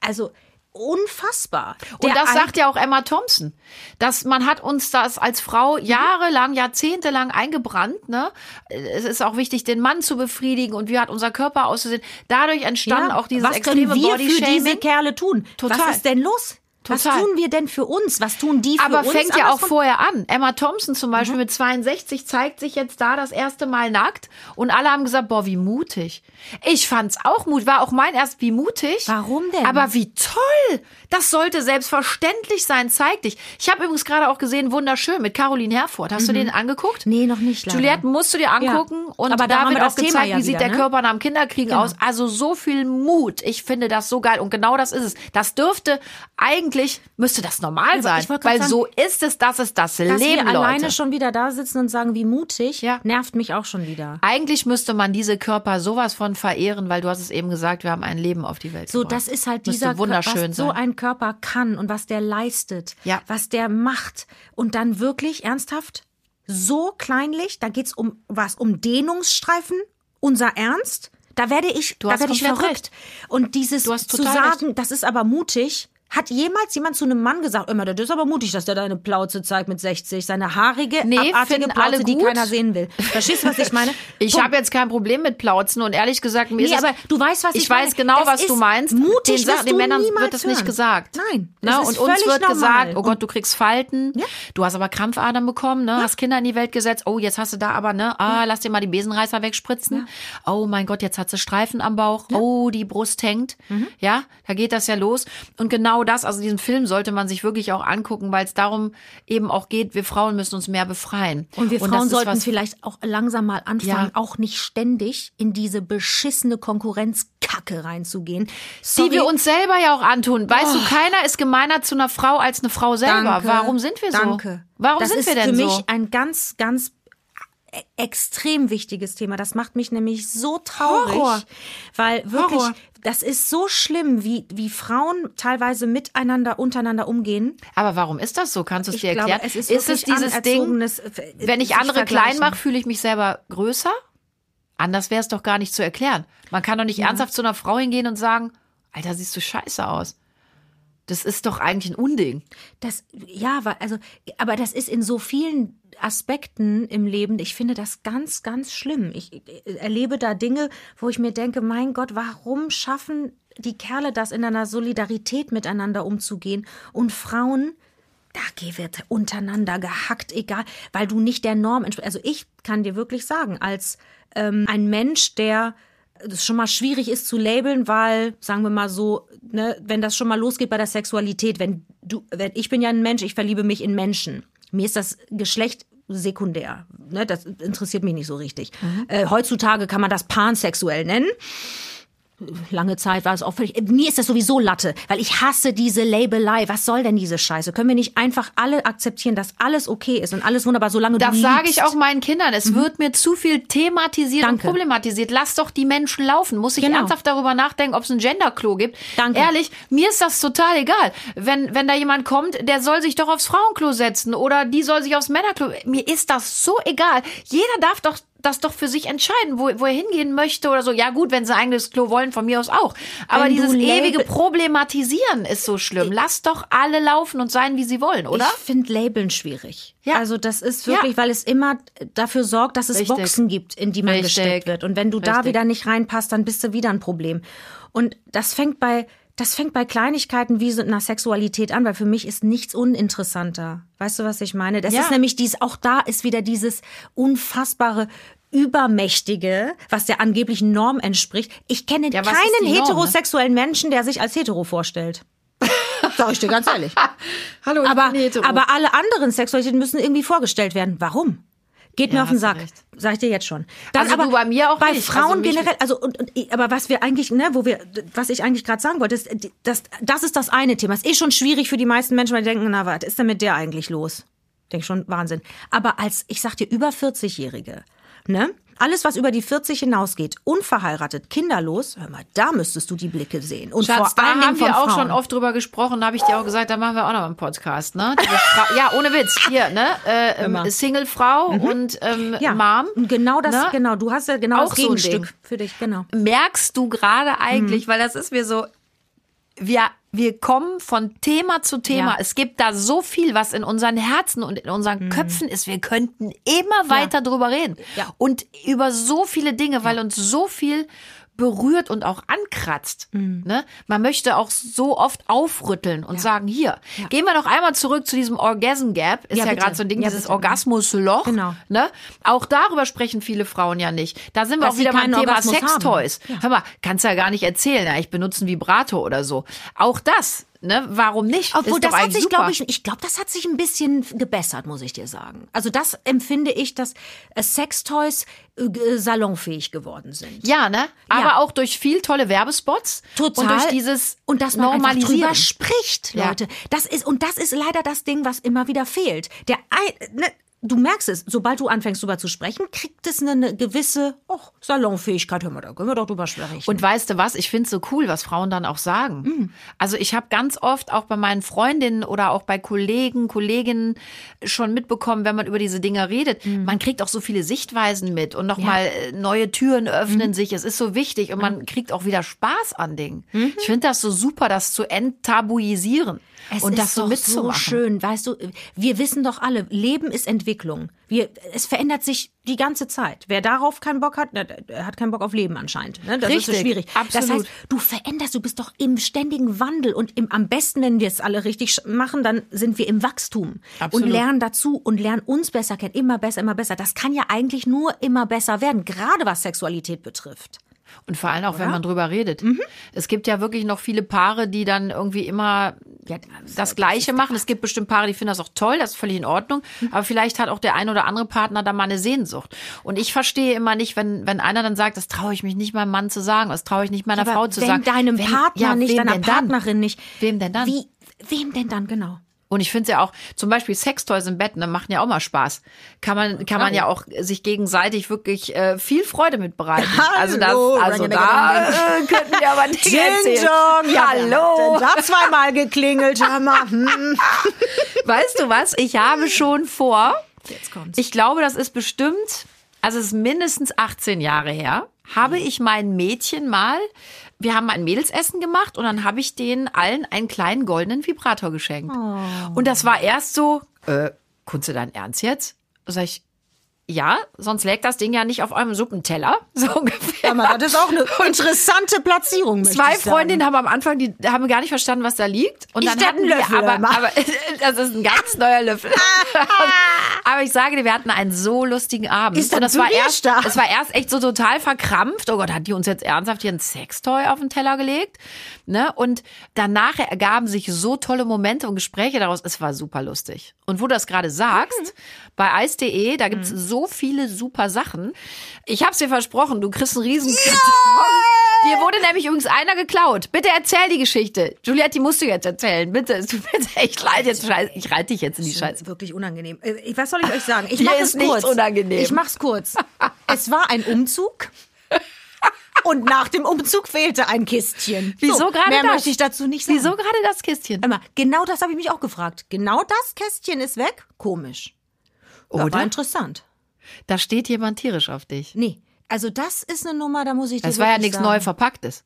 also unfassbar. Und Der das ein- sagt ja auch Emma Thompson. Dass man hat uns das als Frau jahrelang, jahrzehntelang eingebrannt. Ne? Es ist auch wichtig, den Mann zu befriedigen und wie hat unser Körper auszusehen. Dadurch entstanden ja, auch dieses was extreme können wir für Body-Shaming. diese Kerle tun? Total. Was ist denn los? Was Total. tun wir denn für uns? Was tun die für Aber uns? fängt ja auch vorher an. Emma Thompson zum Mhm. Beispiel mit 62 zeigt sich jetzt da das erste Mal nackt und alle haben gesagt, boah, wie mutig. Ich fand's auch mutig, war auch mein erst wie mutig. Warum denn? Aber wie toll! Das sollte selbstverständlich sein, zeig dich. Ich habe übrigens gerade auch gesehen, wunderschön mit Caroline Herfurth. Hast du den angeguckt? Mhm. Nee, noch nicht, leider. Juliette musst du dir angucken und Aber da wird auch das Thema gezeigt, ja wie sieht wieder, der ne? Körper nach dem Kinderkriegen Genau. aus. Also so viel Mut. Ich finde das so geil und genau das ist es. Das dürfte eigentlich müsste das normal Ja, sein, weil sagen, so ist es, das ist das Dass Leben, wir alleine Leute. schon wieder da sitzen und sagen, wie mutig, Ja. nervt mich auch schon wieder. Eigentlich müsste man diese Körper sowas von verehren, weil du hast es eben gesagt, wir haben ein Leben auf die Welt So, gebracht. das ist halt Müsste dieser wunderschön was so ein Körper kann und was der leistet, Ja. was der macht und dann wirklich ernsthaft so kleinlich, da geht's um was um Dehnungsstreifen, unser Ernst, da werde ich Du da werde ich verrückt. Und dieses zu sagen, das ist aber mutig, hat jemals jemand zu einem Mann gesagt, immer, das ist aber mutig, dass der deine Plauze zeigt mit 60, seine haarige, Nee, abartige Plauze, die keiner sehen will. Verstehst du, was ich meine? [LAUGHS] Ich habe jetzt kein Problem mit Plauzen und ehrlich gesagt, mir Nee, ist es, aber du weißt, was ich ich weiß meine. genau, Das was du meinst. mutig, den, den Männern wird es nicht hören. gesagt. Nein, Ne? das Und uns wird normal. gesagt, oh Gott, du kriegst Falten. Du hast aber Krampfadern bekommen, ne? Hast Kinder in die Welt gesetzt. Oh, jetzt hast du da aber, ne? Ah, lass dir mal die Besenreißer wegspritzen. Oh mein Gott, jetzt hat sie Streifen am Bauch. Oh, die Brust hängt. Mhm. Ja, da geht das ja los. Und genau das, also diesen Film sollte man sich wirklich auch angucken, weil es darum eben auch geht, wir Frauen müssen uns mehr befreien. Und wir das Frauen ist sollten was- vielleicht auch langsam mal anfangen, Ja. auch nicht ständig in diese beschissene Konkurrenzkacke reinzugehen. die Sorry. wir uns selber ja auch antun. Weißt du, keiner ist gemeiner zu einer Frau als eine Frau selber. Danke. Warum sind wir so? Danke. Warum das sind ist wir denn für so? mich ein ganz, ganz extrem wichtiges Thema. Das macht mich nämlich so traurig, Horror. weil wirklich, Horror. das ist so schlimm, wie, wie Frauen teilweise miteinander, untereinander umgehen. Aber warum ist das so? Kannst du es dir glaube, erklären? es ist, es wirklich dieses Ding, äh, wenn ich andere klein mache, fühle ich mich selber größer? Anders wäre es doch gar nicht zu erklären. Man kann doch nicht ernsthaft zu einer Frau hingehen und sagen, Alter, siehst du scheiße aus. Das ist doch eigentlich ein Unding. Das, ja, also, aber das ist in so vielen Aspekten im Leben, ich finde das ganz, ganz schlimm. Ich, ich erlebe da Dinge, wo ich mir denke, mein Gott, warum schaffen die Kerle das in einer Solidarität miteinander umzugehen und Frauen, da wird untereinander gehackt, egal, weil du nicht der Norm entsprichst. Also ich kann dir wirklich sagen, als ähm, ein Mensch, der das schon mal schwierig ist zu labeln, weil, sagen wir mal so, ne, wenn das schon mal losgeht bei der Sexualität, wenn du, wenn ich bin ja ein Mensch, ich verliebe mich in Menschen. Mir ist das Geschlecht sekundär. Ne, das interessiert mich nicht so richtig. Äh, heutzutage kann man das pansexuell nennen. Lange Zeit war es auch völlig. Mir ist das sowieso Latte, weil ich hasse diese Labelei. Was soll denn diese Scheiße? Können wir nicht einfach alle akzeptieren, dass alles okay ist und alles wunderbar, solange Das du sage liebst? ich auch meinen Kindern. Es wird mir zu viel thematisiert Mhm. Danke. und problematisiert. Lass doch die Menschen laufen. Muss ich Genau. ernsthaft darüber nachdenken, ob es ein Genderklo gibt? Danke. Ehrlich, mir ist das total egal. Wenn, wenn da jemand kommt, der soll sich doch aufs Frauenklo setzen oder die soll sich aufs Männerklo. Mir ist das so egal. Jeder darf doch das doch für sich entscheiden, wo, wo er hingehen möchte oder so. Ja gut, wenn sie ein eigenes Klo wollen, von mir aus auch. Aber Wenn dieses ewige Problematisieren ist so schlimm. Lass doch alle laufen und sein, wie sie wollen, oder? Ich finde Labeln schwierig. Ja. Also das ist wirklich, weil es immer dafür sorgt, dass es Richtig. Boxen gibt, in die man Richtig. gesteckt wird. Und wenn du da Richtig. wieder nicht reinpasst, dann bist du wieder ein Problem. Und das fängt bei das fängt bei Kleinigkeiten wie so einer Sexualität an, weil für mich ist nichts uninteressanter. Weißt du, was ich meine? Das Ja. ist nämlich dies, auch da ist wieder dieses unfassbare Übermächtige, was der angeblichen Norm entspricht. Ich kenne Ja, keinen Norm, ne? heterosexuellen Menschen, der sich als hetero vorstellt. [LAUGHS] Sag ich dir ganz ehrlich. [LAUGHS] Hallo, Aber, aber alle anderen Sexualitäten müssen irgendwie vorgestellt werden. Warum? Geht mir Ja, auf den Sack. recht. Sag ich dir jetzt schon. Dann Also aber bei mir auch bei nicht. Frauen Also generell, also und, und aber was wir eigentlich, ne, wo wir, was ich eigentlich gerade sagen wollte, ist, das, das ist das eine Thema. Ist eh schon schwierig für die meisten Menschen, weil die denken, na was ist denn mit der eigentlich los? Denk schon Wahnsinn. Aber als ich sag dir über 40-Jährige, ne, alles was über die 40 hinausgeht, unverheiratet, kinderlos, hör mal, da müsstest du die Blicke sehen. Und Schatz, vor da allen Dingen haben wir auch Frauen. schon oft drüber gesprochen. Da habe ich dir auch gesagt, da machen wir auch noch einen Podcast, ne? [LAUGHS] Ja, ohne Witz. Hier, ne? Äh, ähm. Single-Frau und ähm, ja, Mom. Und genau das, Ne? genau, du hast ja genau Auch das so Gegenstück Ding. für dich, genau. Merkst du gerade eigentlich, Mhm. weil das ist mir so, wir, wir kommen von Thema zu Thema. Ja. Es gibt da so viel, was in unseren Herzen und in unseren Köpfen ist. Wir könnten immer weiter drüber reden. Ja. Und über so viele Dinge, weil uns so viel berührt und auch ankratzt. Mhm. Ne? Man möchte auch so oft aufrütteln und sagen, hier, gehen wir noch einmal zurück zu diesem Orgasm Gap. Ist Ja, ja, gerade so ein Ding, Ja, dieses bitte. Orgasmusloch. Genau. Ne? Auch darüber sprechen viele Frauen ja nicht. Da sind wir Dass auch wieder beim Thema Sextoys. Hör mal, kannst ja gar nicht erzählen, ja, ich benutze einen Vibrator oder so. Auch das, ne? Warum nicht? Obwohl, das hat sich, glaube ich, ich glaube, das hat sich ein bisschen gebessert, muss ich dir sagen. Also das empfinde ich, dass äh, Sextoys äh, g- salonfähig geworden sind. Ja, ne? Aber auch durch viel tolle Werbespots. Total. Und durch dieses und dass man einfach drüber spricht, Ja. Leute. Das ist und das ist leider das Ding, was immer wieder fehlt. Der ein, ne, du merkst es, sobald du anfängst drüber zu sprechen, kriegt es eine, eine gewisse oh, Salonfähigkeit. Hör mal, da können wir doch drüber sprechen. Und weißt du was? Ich finde es so cool, was Frauen dann auch sagen. Mhm. Also ich habe ganz oft auch bei meinen Freundinnen oder auch bei Kollegen, Kolleginnen schon mitbekommen, wenn man über diese Dinge redet, Mhm. man kriegt auch so viele Sichtweisen mit und nochmal mal neue Türen öffnen Mhm. sich. Es ist so wichtig und man kriegt auch wieder Spaß an Dingen. Mhm. Ich finde das so super, das zu enttabuisieren Es und das so mitzumachen. so schön, weißt du, wir wissen doch alle, Leben ist Entwicklung. Wir, es verändert sich die ganze Zeit. Wer darauf keinen Bock hat, der, hat keinen Bock auf Leben anscheinend. Ne? Das ist so Richtig, schwierig. Das absolut. heißt, du veränderst, du bist doch im ständigen Wandel und im, am besten, wenn wir es alle richtig machen, dann sind wir im Wachstum Absolut. und lernen dazu und lernen uns besser kennen, immer besser, immer besser. Das kann ja eigentlich nur immer besser werden, gerade was Sexualität betrifft. Und vor allem auch, wenn man drüber redet. Mhm. Es gibt ja wirklich noch viele Paare, die dann irgendwie immer das Gleiche machen. Es gibt bestimmt Paare, die finden das auch toll, das ist völlig in Ordnung. Mhm. Aber vielleicht hat auch der ein oder andere Partner da mal eine Sehnsucht. Und ich verstehe immer nicht, wenn, wenn einer dann sagt, das traue ich mich nicht meinem Mann zu sagen, das traue ich nicht meiner Aber Frau zu wenn sagen. deinem Wenn- Partner ja, nicht, deiner denn dann? Partnerin nicht. Wem denn dann? Wie, wem denn dann, genau? Und ich finde es ja auch, zum Beispiel Sextoys im Bett, ne, machen ja auch mal Spaß. Kann man, kann man ja auch sich gegenseitig wirklich äh, viel Freude mit bereiten. Also das, also da äh, [LAUGHS] könnten wir aber nicht erzählen. Hallo. Da zweimal geklingelt, mal. Hm. [LAUGHS] Weißt du was? Ich habe schon vor, Jetzt kommt's. ich glaube, das ist bestimmt, also es ist mindestens 18 Jahre her, habe ich meinen Mädchen mal, wir haben ein Mädelsessen gemacht und dann habe ich denen allen einen kleinen goldenen Vibrator geschenkt. Und das war erst so, äh, kunst du dein Ernst jetzt? Sag ich, ja, sonst lägt das Ding ja nicht auf eurem Suppenteller, [LAUGHS] so ungefähr. Aber das ist auch eine interessante Platzierung. Zwei. Freundinnen haben am Anfang, die haben gar nicht verstanden, was da liegt. Und Ich dann hatten ein wir Löffel, aber, aber [LAUGHS] das ist ein ganz neuer Löffel. [LAUGHS] aber ich sage dir, wir hatten einen so lustigen Abend. Ist da und das war erst, es war erst echt so total verkrampft. Oh Gott, hat die uns jetzt ernsthaft hier ein Sextoy auf den Teller gelegt? Ne? Und danach ergaben sich so tolle Momente und Gespräche daraus. Es war super lustig. Und wo du das gerade sagst, Mhm. Bei Eis.de, da gibt's so viele super Sachen. Ich hab's dir versprochen, du kriegst einen riesen Dir wurde nämlich übrigens einer geklaut. Bitte erzähl die Geschichte. Juliette, die musst du jetzt erzählen. Bitte, es tut mir jetzt echt leid. Jetzt scheiß, ich reite dich jetzt in die Das Scheiße. ist wirklich unangenehm. Äh, Was soll ich euch sagen? Ich mache es kurz. unangenehm. Ich mach's kurz. [LAUGHS] Es war ein Umzug. Und nach dem Umzug fehlte ein Kistchen. Wieso so, gerade Mehr das? möchte ich dazu nicht sagen. Wieso gerade das Kistchen? Mal, genau das habe ich mich auch gefragt. Genau das Kästchen ist weg? Komisch. Oder? War interessant. Da steht jemand tierisch auf dich. Nee, also das ist eine Nummer, da muss ich dir Das war ja nichts sagen. neu verpacktes.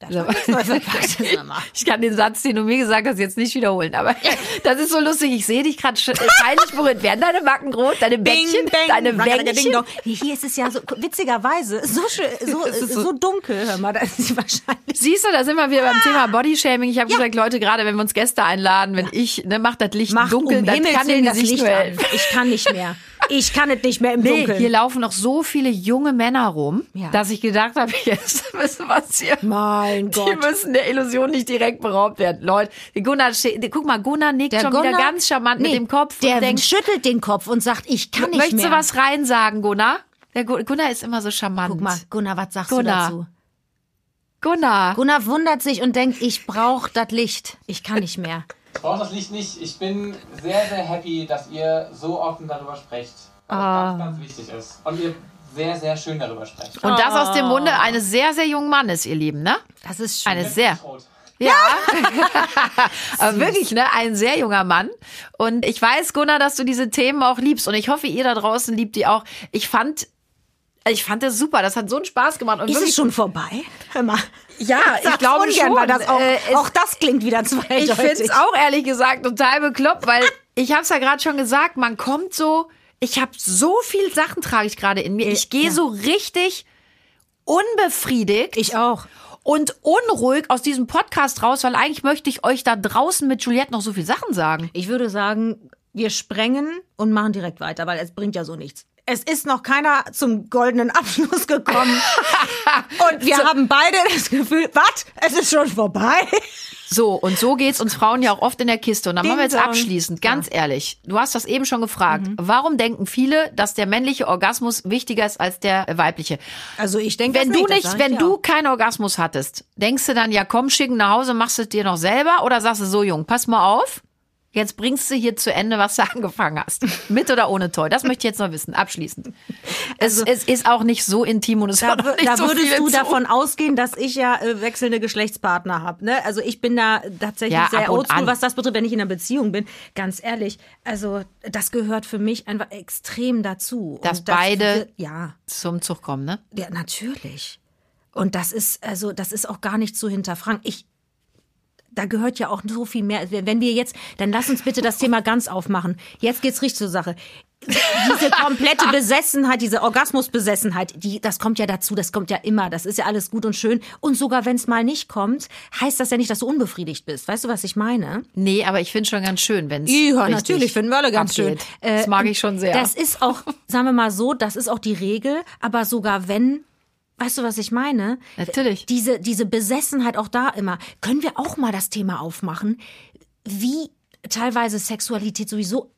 [LAUGHS] Ich kann den Satz, den du mir gesagt hast, jetzt nicht wiederholen. Aber [LAUGHS] das ist so lustig. Ich sehe dich gerade peinlich berührt. Werden deine Backen rot, deine Bäckchen, Bing, bang, deine Wänkchen? Hier ist es ja so, witzigerweise, so, schön, [LAUGHS] so, so- so dunkel, hör mal, da ist sie wahrscheinlich. Siehst du, da sind wir wieder beim Thema Bodyshaming. Ich habe gesagt, Leute, gerade wenn wir uns Gäste einladen, wenn ich, ne, macht das Licht Macht dunkel, um dann Himmels kann dem das Licht helfen. Ich kann nicht mehr. Ich kann es nicht mehr im Nee, Dunkeln. hier laufen noch so viele junge Männer rum, Ja. dass ich gedacht habe, [LAUGHS] jetzt müssen wir hier. mein Die Gott. müssen der Illusion nicht direkt beraubt werden. Leute, die Gunnar, die- guck mal, Gunnar nickt schon wieder Gunnar- ganz charmant nee, mit dem Kopf Der und denkt, schüttelt den Kopf und sagt, ich kann nicht möchtest mehr. du was reinsagen, Gunnar? Der Gu- Gunnar ist immer so charmant. Guck mal, Gunnar, was sagst Gunnar. du dazu? Gunnar. Gunnar wundert sich und denkt, ich brauche das Licht. Ich kann nicht mehr. Ich brauche das Licht nicht. Ich bin sehr, sehr happy, dass ihr so offen darüber sprecht. Was ganz, ganz wichtig ist. Und ihr sehr, sehr schön darüber sprecht. Und das aus dem Munde eines sehr, sehr jungen Mannes, ihr Lieben, ne? Das ist schön. Eine sehr. Rot. Ja. [LAUGHS] Aber wirklich, ne? Ein sehr junger Mann. Und ich weiß, Gunnar, dass du diese Themen auch liebst. Und ich hoffe, ihr da draußen liebt die auch. Ich fand, ich fand das super. Das hat so einen Spaß gemacht. Und Ist es schon vorbei? Hör mal. Ja, ich glaube ungern, schon. Weil das auch, Äh, auch das klingt wieder zweideutig. Ich finde es auch ehrlich gesagt total bekloppt, weil [LAUGHS] ich habe es ja gerade schon gesagt, man kommt so, ich habe so viel Sachen trage ich gerade in mir. Ich gehe ja. so richtig unbefriedigt. Ich auch. Und unruhig aus diesem Podcast raus, weil eigentlich möchte ich euch da draußen mit Juliette noch so viel Sachen sagen. Ich würde sagen, wir sprengen und machen direkt weiter, weil es bringt ja so nichts. Es ist noch keiner zum goldenen Abschluss gekommen. [LAUGHS] und wir haben beide das Gefühl, was? Es ist schon vorbei. So, und so geht's uns Frauen ja auch oft in der Kiste. Und dann machen wir jetzt Ding abschließend, ganz ehrlich. Du hast das eben schon gefragt. Warum denken viele, dass der männliche Orgasmus wichtiger ist als der weibliche? Also ich denke, Wenn das du das nicht, ich wenn du auch. keinen Orgasmus hattest, denkst du dann, ja komm, schicken nach Hause, machst du es dir noch selber oder sagst du so, Jung, pass mal auf, jetzt bringst du hier zu Ende, was du [LAUGHS] angefangen hast. Mit oder ohne Toy? Das möchte ich jetzt noch wissen, abschließend. Es, es ist auch nicht so intim und es Also da, auch nicht da so würdest du zu. davon ausgehen, dass ich ja äh, wechselnde Geschlechtspartner habe. Ne? Also ich bin da tatsächlich Ja, sehr und oldschool, was das betrifft, wenn ich in einer Beziehung bin. Ganz ehrlich, also das gehört für mich einfach extrem dazu. Dass das beide- ja, zum Zug kommen, ne? ja, natürlich. Und das ist, also, das ist auch gar nicht zu hinterfragen. Ich, da gehört ja auch so viel mehr. Wenn wir jetzt, dann lass uns bitte das Thema ganz aufmachen. Jetzt geht's richtig zur Sache. Diese komplette Besessenheit, diese Orgasmusbesessenheit, die, das kommt ja dazu, das kommt ja immer, das ist ja alles gut und schön. Und sogar wenn es mal nicht kommt, heißt das ja nicht, dass du unbefriedigt bist. Weißt du, was ich meine? Nee, aber ich finde schon ganz schön, wenn es Ja, natürlich, finden wir alle ganz abgeht. schön. Äh, Das mag ich schon sehr. Das ist auch, sagen wir mal so, das ist auch die Regel, aber sogar wenn, weißt du, was ich meine? Natürlich. Diese, diese Besessenheit auch da immer. Können wir auch mal das Thema aufmachen, wie teilweise Sexualität sowieso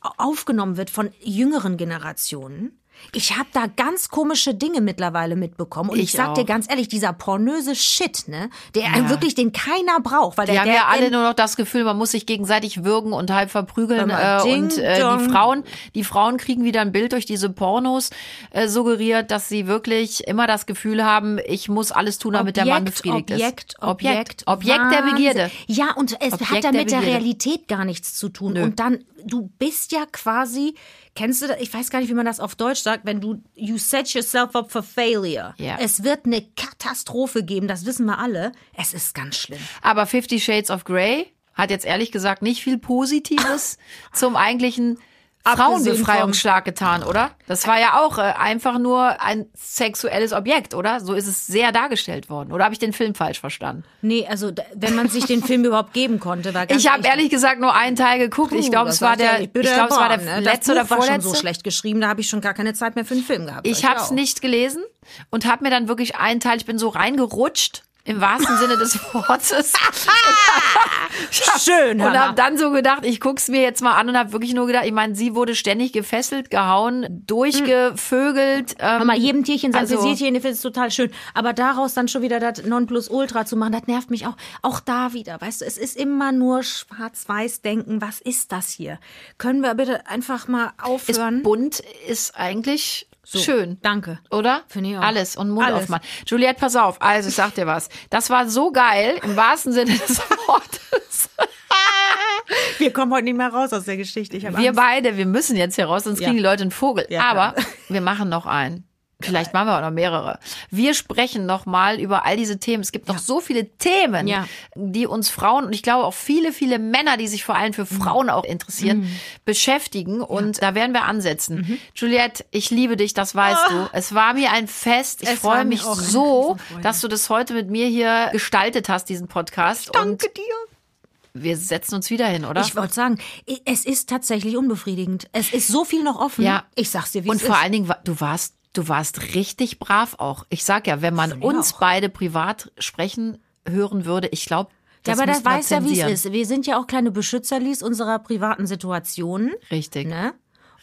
aufgenommen wird von jüngeren Generationen? Ich habe da ganz komische Dinge mittlerweile mitbekommen. Und ich, Ich sag dir auch. ganz ehrlich, dieser pornöse Shit, ne, der wirklich, den keiner braucht, weil Die der, haben der ja alle nur noch das Gefühl, man muss sich gegenseitig würgen und halb verprügeln. Äh, und äh, die Frauen, die Frauen kriegen wieder ein Bild durch diese Pornos äh, suggeriert, dass sie wirklich immer das Gefühl haben, ich muss alles tun, damit der Mann befriedigt Objekt, ist. Objekt, Objekt der Wahnsinn. Begierde. Ja, und es Objekt hat ja der mit der Begierde. Realität gar nichts zu tun. Und dann, du bist ja quasi, kennst du das? Ich weiß gar nicht, wie man das auf Deutsch sagt, wenn du, you set yourself up for failure. Ja. Es wird eine Katastrophe geben, das wissen wir alle. Es ist ganz schlimm. Aber Fifty Shades of Grey hat jetzt ehrlich gesagt nicht viel Positives [LAUGHS] zum eigentlichen Frauenbefreiungsschlag getan, oder? Das war ja auch äh, einfach nur ein sexuelles Objekt, oder? So ist es sehr dargestellt worden. Oder habe ich den Film falsch verstanden? Nee, also wenn man sich den Film [LAUGHS] überhaupt geben konnte, war ganz Ich habe ehrlich gesagt nur einen Teil geguckt. ich Puh, glaube, das es war der, ich glaube, es war der ne? letzte das oder Buch war schon vorletzte. so schlecht geschrieben, da habe ich schon gar keine Zeit mehr für einen Film gehabt. Ich Euch habe es nicht gelesen und habe mir dann wirklich einen Teil, ich bin so reingerutscht. Im wahrsten Sinne des [LAUGHS] Wortes. Schön, Und Hammer. habe dann so gedacht, ich guck's mir jetzt mal an und habe wirklich nur gedacht, ich meine, sie wurde ständig gefesselt, gehauen, durchgevögelt. Ähm, Hör mal, jedem Tierchen sein also- Pläsierchen, ich finde es total schön. Aber daraus dann schon wieder das Nonplusultra zu machen, das nervt mich auch. Auch da wieder, weißt du, es ist immer nur schwarz-weiß-denken. Was ist das hier? Können wir bitte einfach mal ist aufhören? bunt ist eigentlich schön. Danke. Oder? Finde ich auch. Alles und Mund Alles. aufmachen. Juliette, pass auf. Also, ich sag dir was. Das war so geil, im wahrsten Sinne des Wortes. [LAUGHS] Wir kommen heute nicht mehr raus aus der Geschichte. Wir beide, wir müssen jetzt hier raus, sonst Ja. kriegen die Leute einen Vogel. Ja, Aber wir machen noch einen. Vielleicht machen wir auch noch mehrere. Wir sprechen noch mal über all diese Themen. Es gibt noch so viele Themen, Ja. die uns Frauen und ich glaube auch viele, viele Männer, die sich vor allem für Frauen auch interessieren, Mhm. beschäftigen. Und da werden wir ansetzen. Juliette, ich liebe dich, das weißt du. Es war mir ein Fest. Ich. Es freue mich so, dass du das heute mit mir hier gestaltet hast, diesen Podcast. Und dir. wir setzen uns wieder hin, oder? Ich wollte sagen, es ist tatsächlich unbefriedigend. Es ist so viel noch offen. Ja. Ich sag's dir, wie Und es vor ist. allen Dingen, du warst, du warst richtig brav auch. Ich sag ja, wenn man uns auch. beide privat sprechen hören würde, ich glaube, Ja, das aber das weiß ja, wie es ist. Wir sind ja auch kleine Beschützerlis unserer privaten Situationen. Richtig. Ne?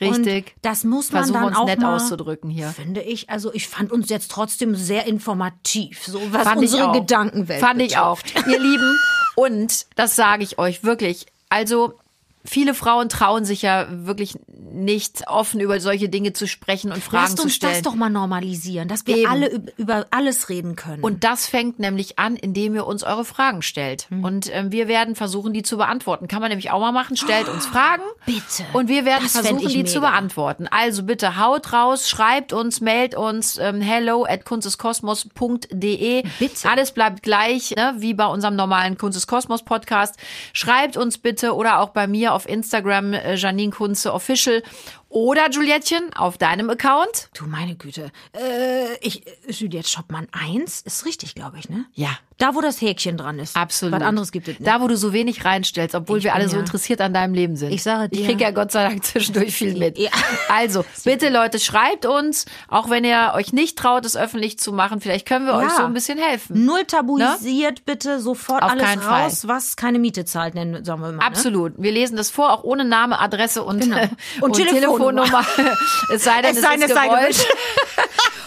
Richtig. Und das muss man Versuchen dann uns auch nett mal, auszudrücken hier. Finde ich. Also ich fand uns jetzt trotzdem sehr informativ, so was Fand unsere. Gedankenwelt Fand ich auch. betrifft. Ihr Lieben, [LAUGHS] und das sage ich euch wirklich. Also, viele Frauen trauen sich ja wirklich nicht offen über solche Dinge zu sprechen und Fragen Lasst zu uns stellen. das doch mal normalisieren, dass wir Eben. alle üb- über alles reden können. Und das fängt nämlich an, indem ihr uns eure Fragen stellt. Mhm. Und ähm, wir werden versuchen, die zu beantworten. Kann man nämlich auch mal machen. Stellt uns Fragen. Bitte. Und wir werden Das versuchen, die zu mega. beantworten. Also bitte haut raus, schreibt uns, mailt uns ähm, hello at kunsteskosmos.de. Bitte. Alles bleibt gleich, ne, wie bei unserem normalen Kunst des Kosmos Podcast. Schreibt uns bitte oder auch bei mir auf Instagram äh, Janine Kunze Official. Oder Juliettchen, auf deinem Account? Du meine Güte. Äh, ich, Juliette Schoppmann 1 ist richtig, glaube ich, ne? Ja. Da, wo das Häkchen dran ist. Absolut. Was anderes gibt es nicht. Da, wo du so wenig reinstellst, obwohl Ich wir alle bin so ja- interessiert an deinem Leben sind. Ich sage Ich dir- kriege ja Gott sei Dank [LAUGHS] zwischendurch viel mit. Ja. Also, bitte Leute, schreibt uns, auch wenn ihr euch nicht traut, es öffentlich zu machen. Vielleicht können wir euch Ja. so ein bisschen helfen. Null tabuisiert bitte sofort Auf alles keinen Fall. raus, was keine Miete zahlt, nennen, sagen wir mal. Ne? Absolut. Wir lesen das vor, auch ohne Name, Adresse und, Genau. [LAUGHS] und, Und Telefonnummer. Telefonnummer. [LAUGHS] es sei denn, es, Es sei denn, ist es.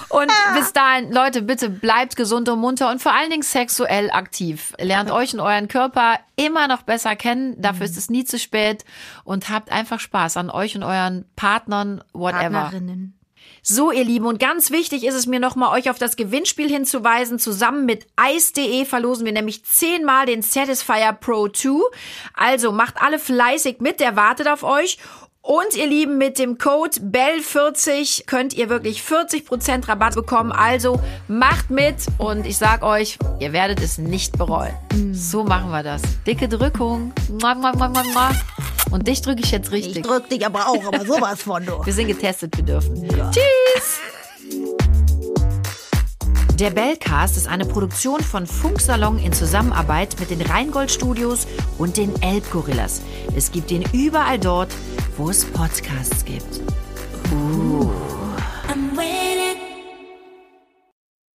Und bis dahin, Leute, bitte bleibt gesund und munter und vor allen Dingen sexuell aktiv. Lernt euch und euren Körper immer noch besser kennen. Dafür ist es nie zu spät. Und habt einfach Spaß an euch und euren Partnern, whatever. Partnerinnen. So, ihr Lieben, und ganz wichtig ist es mir nochmal, euch auf das Gewinnspiel hinzuweisen. Zusammen mit Eis.de verlosen wir nämlich zehnmal den Satisfyer Pro 2. Also macht alle fleißig mit, der wartet auf euch. Und ihr Lieben, mit dem Code BELL40 könnt ihr wirklich 40% Rabatt bekommen. Also macht mit und ich sag euch, ihr werdet es nicht bereuen. So machen wir das. Dicke Drückung. Mua, mua, mua, mua, mua. Und dich drücke ich jetzt richtig. Ich drück dich aber auch, aber sowas von du. [LAUGHS] Wir sind getestet, wir dürfen. Tschüss! [LAUGHS] Der Bellcast ist eine Produktion von Funksalon in Zusammenarbeit mit den Rheingold Studios und den Elbgorillas. Es gibt ihn überall dort, wo es Podcasts gibt. I'm waiting.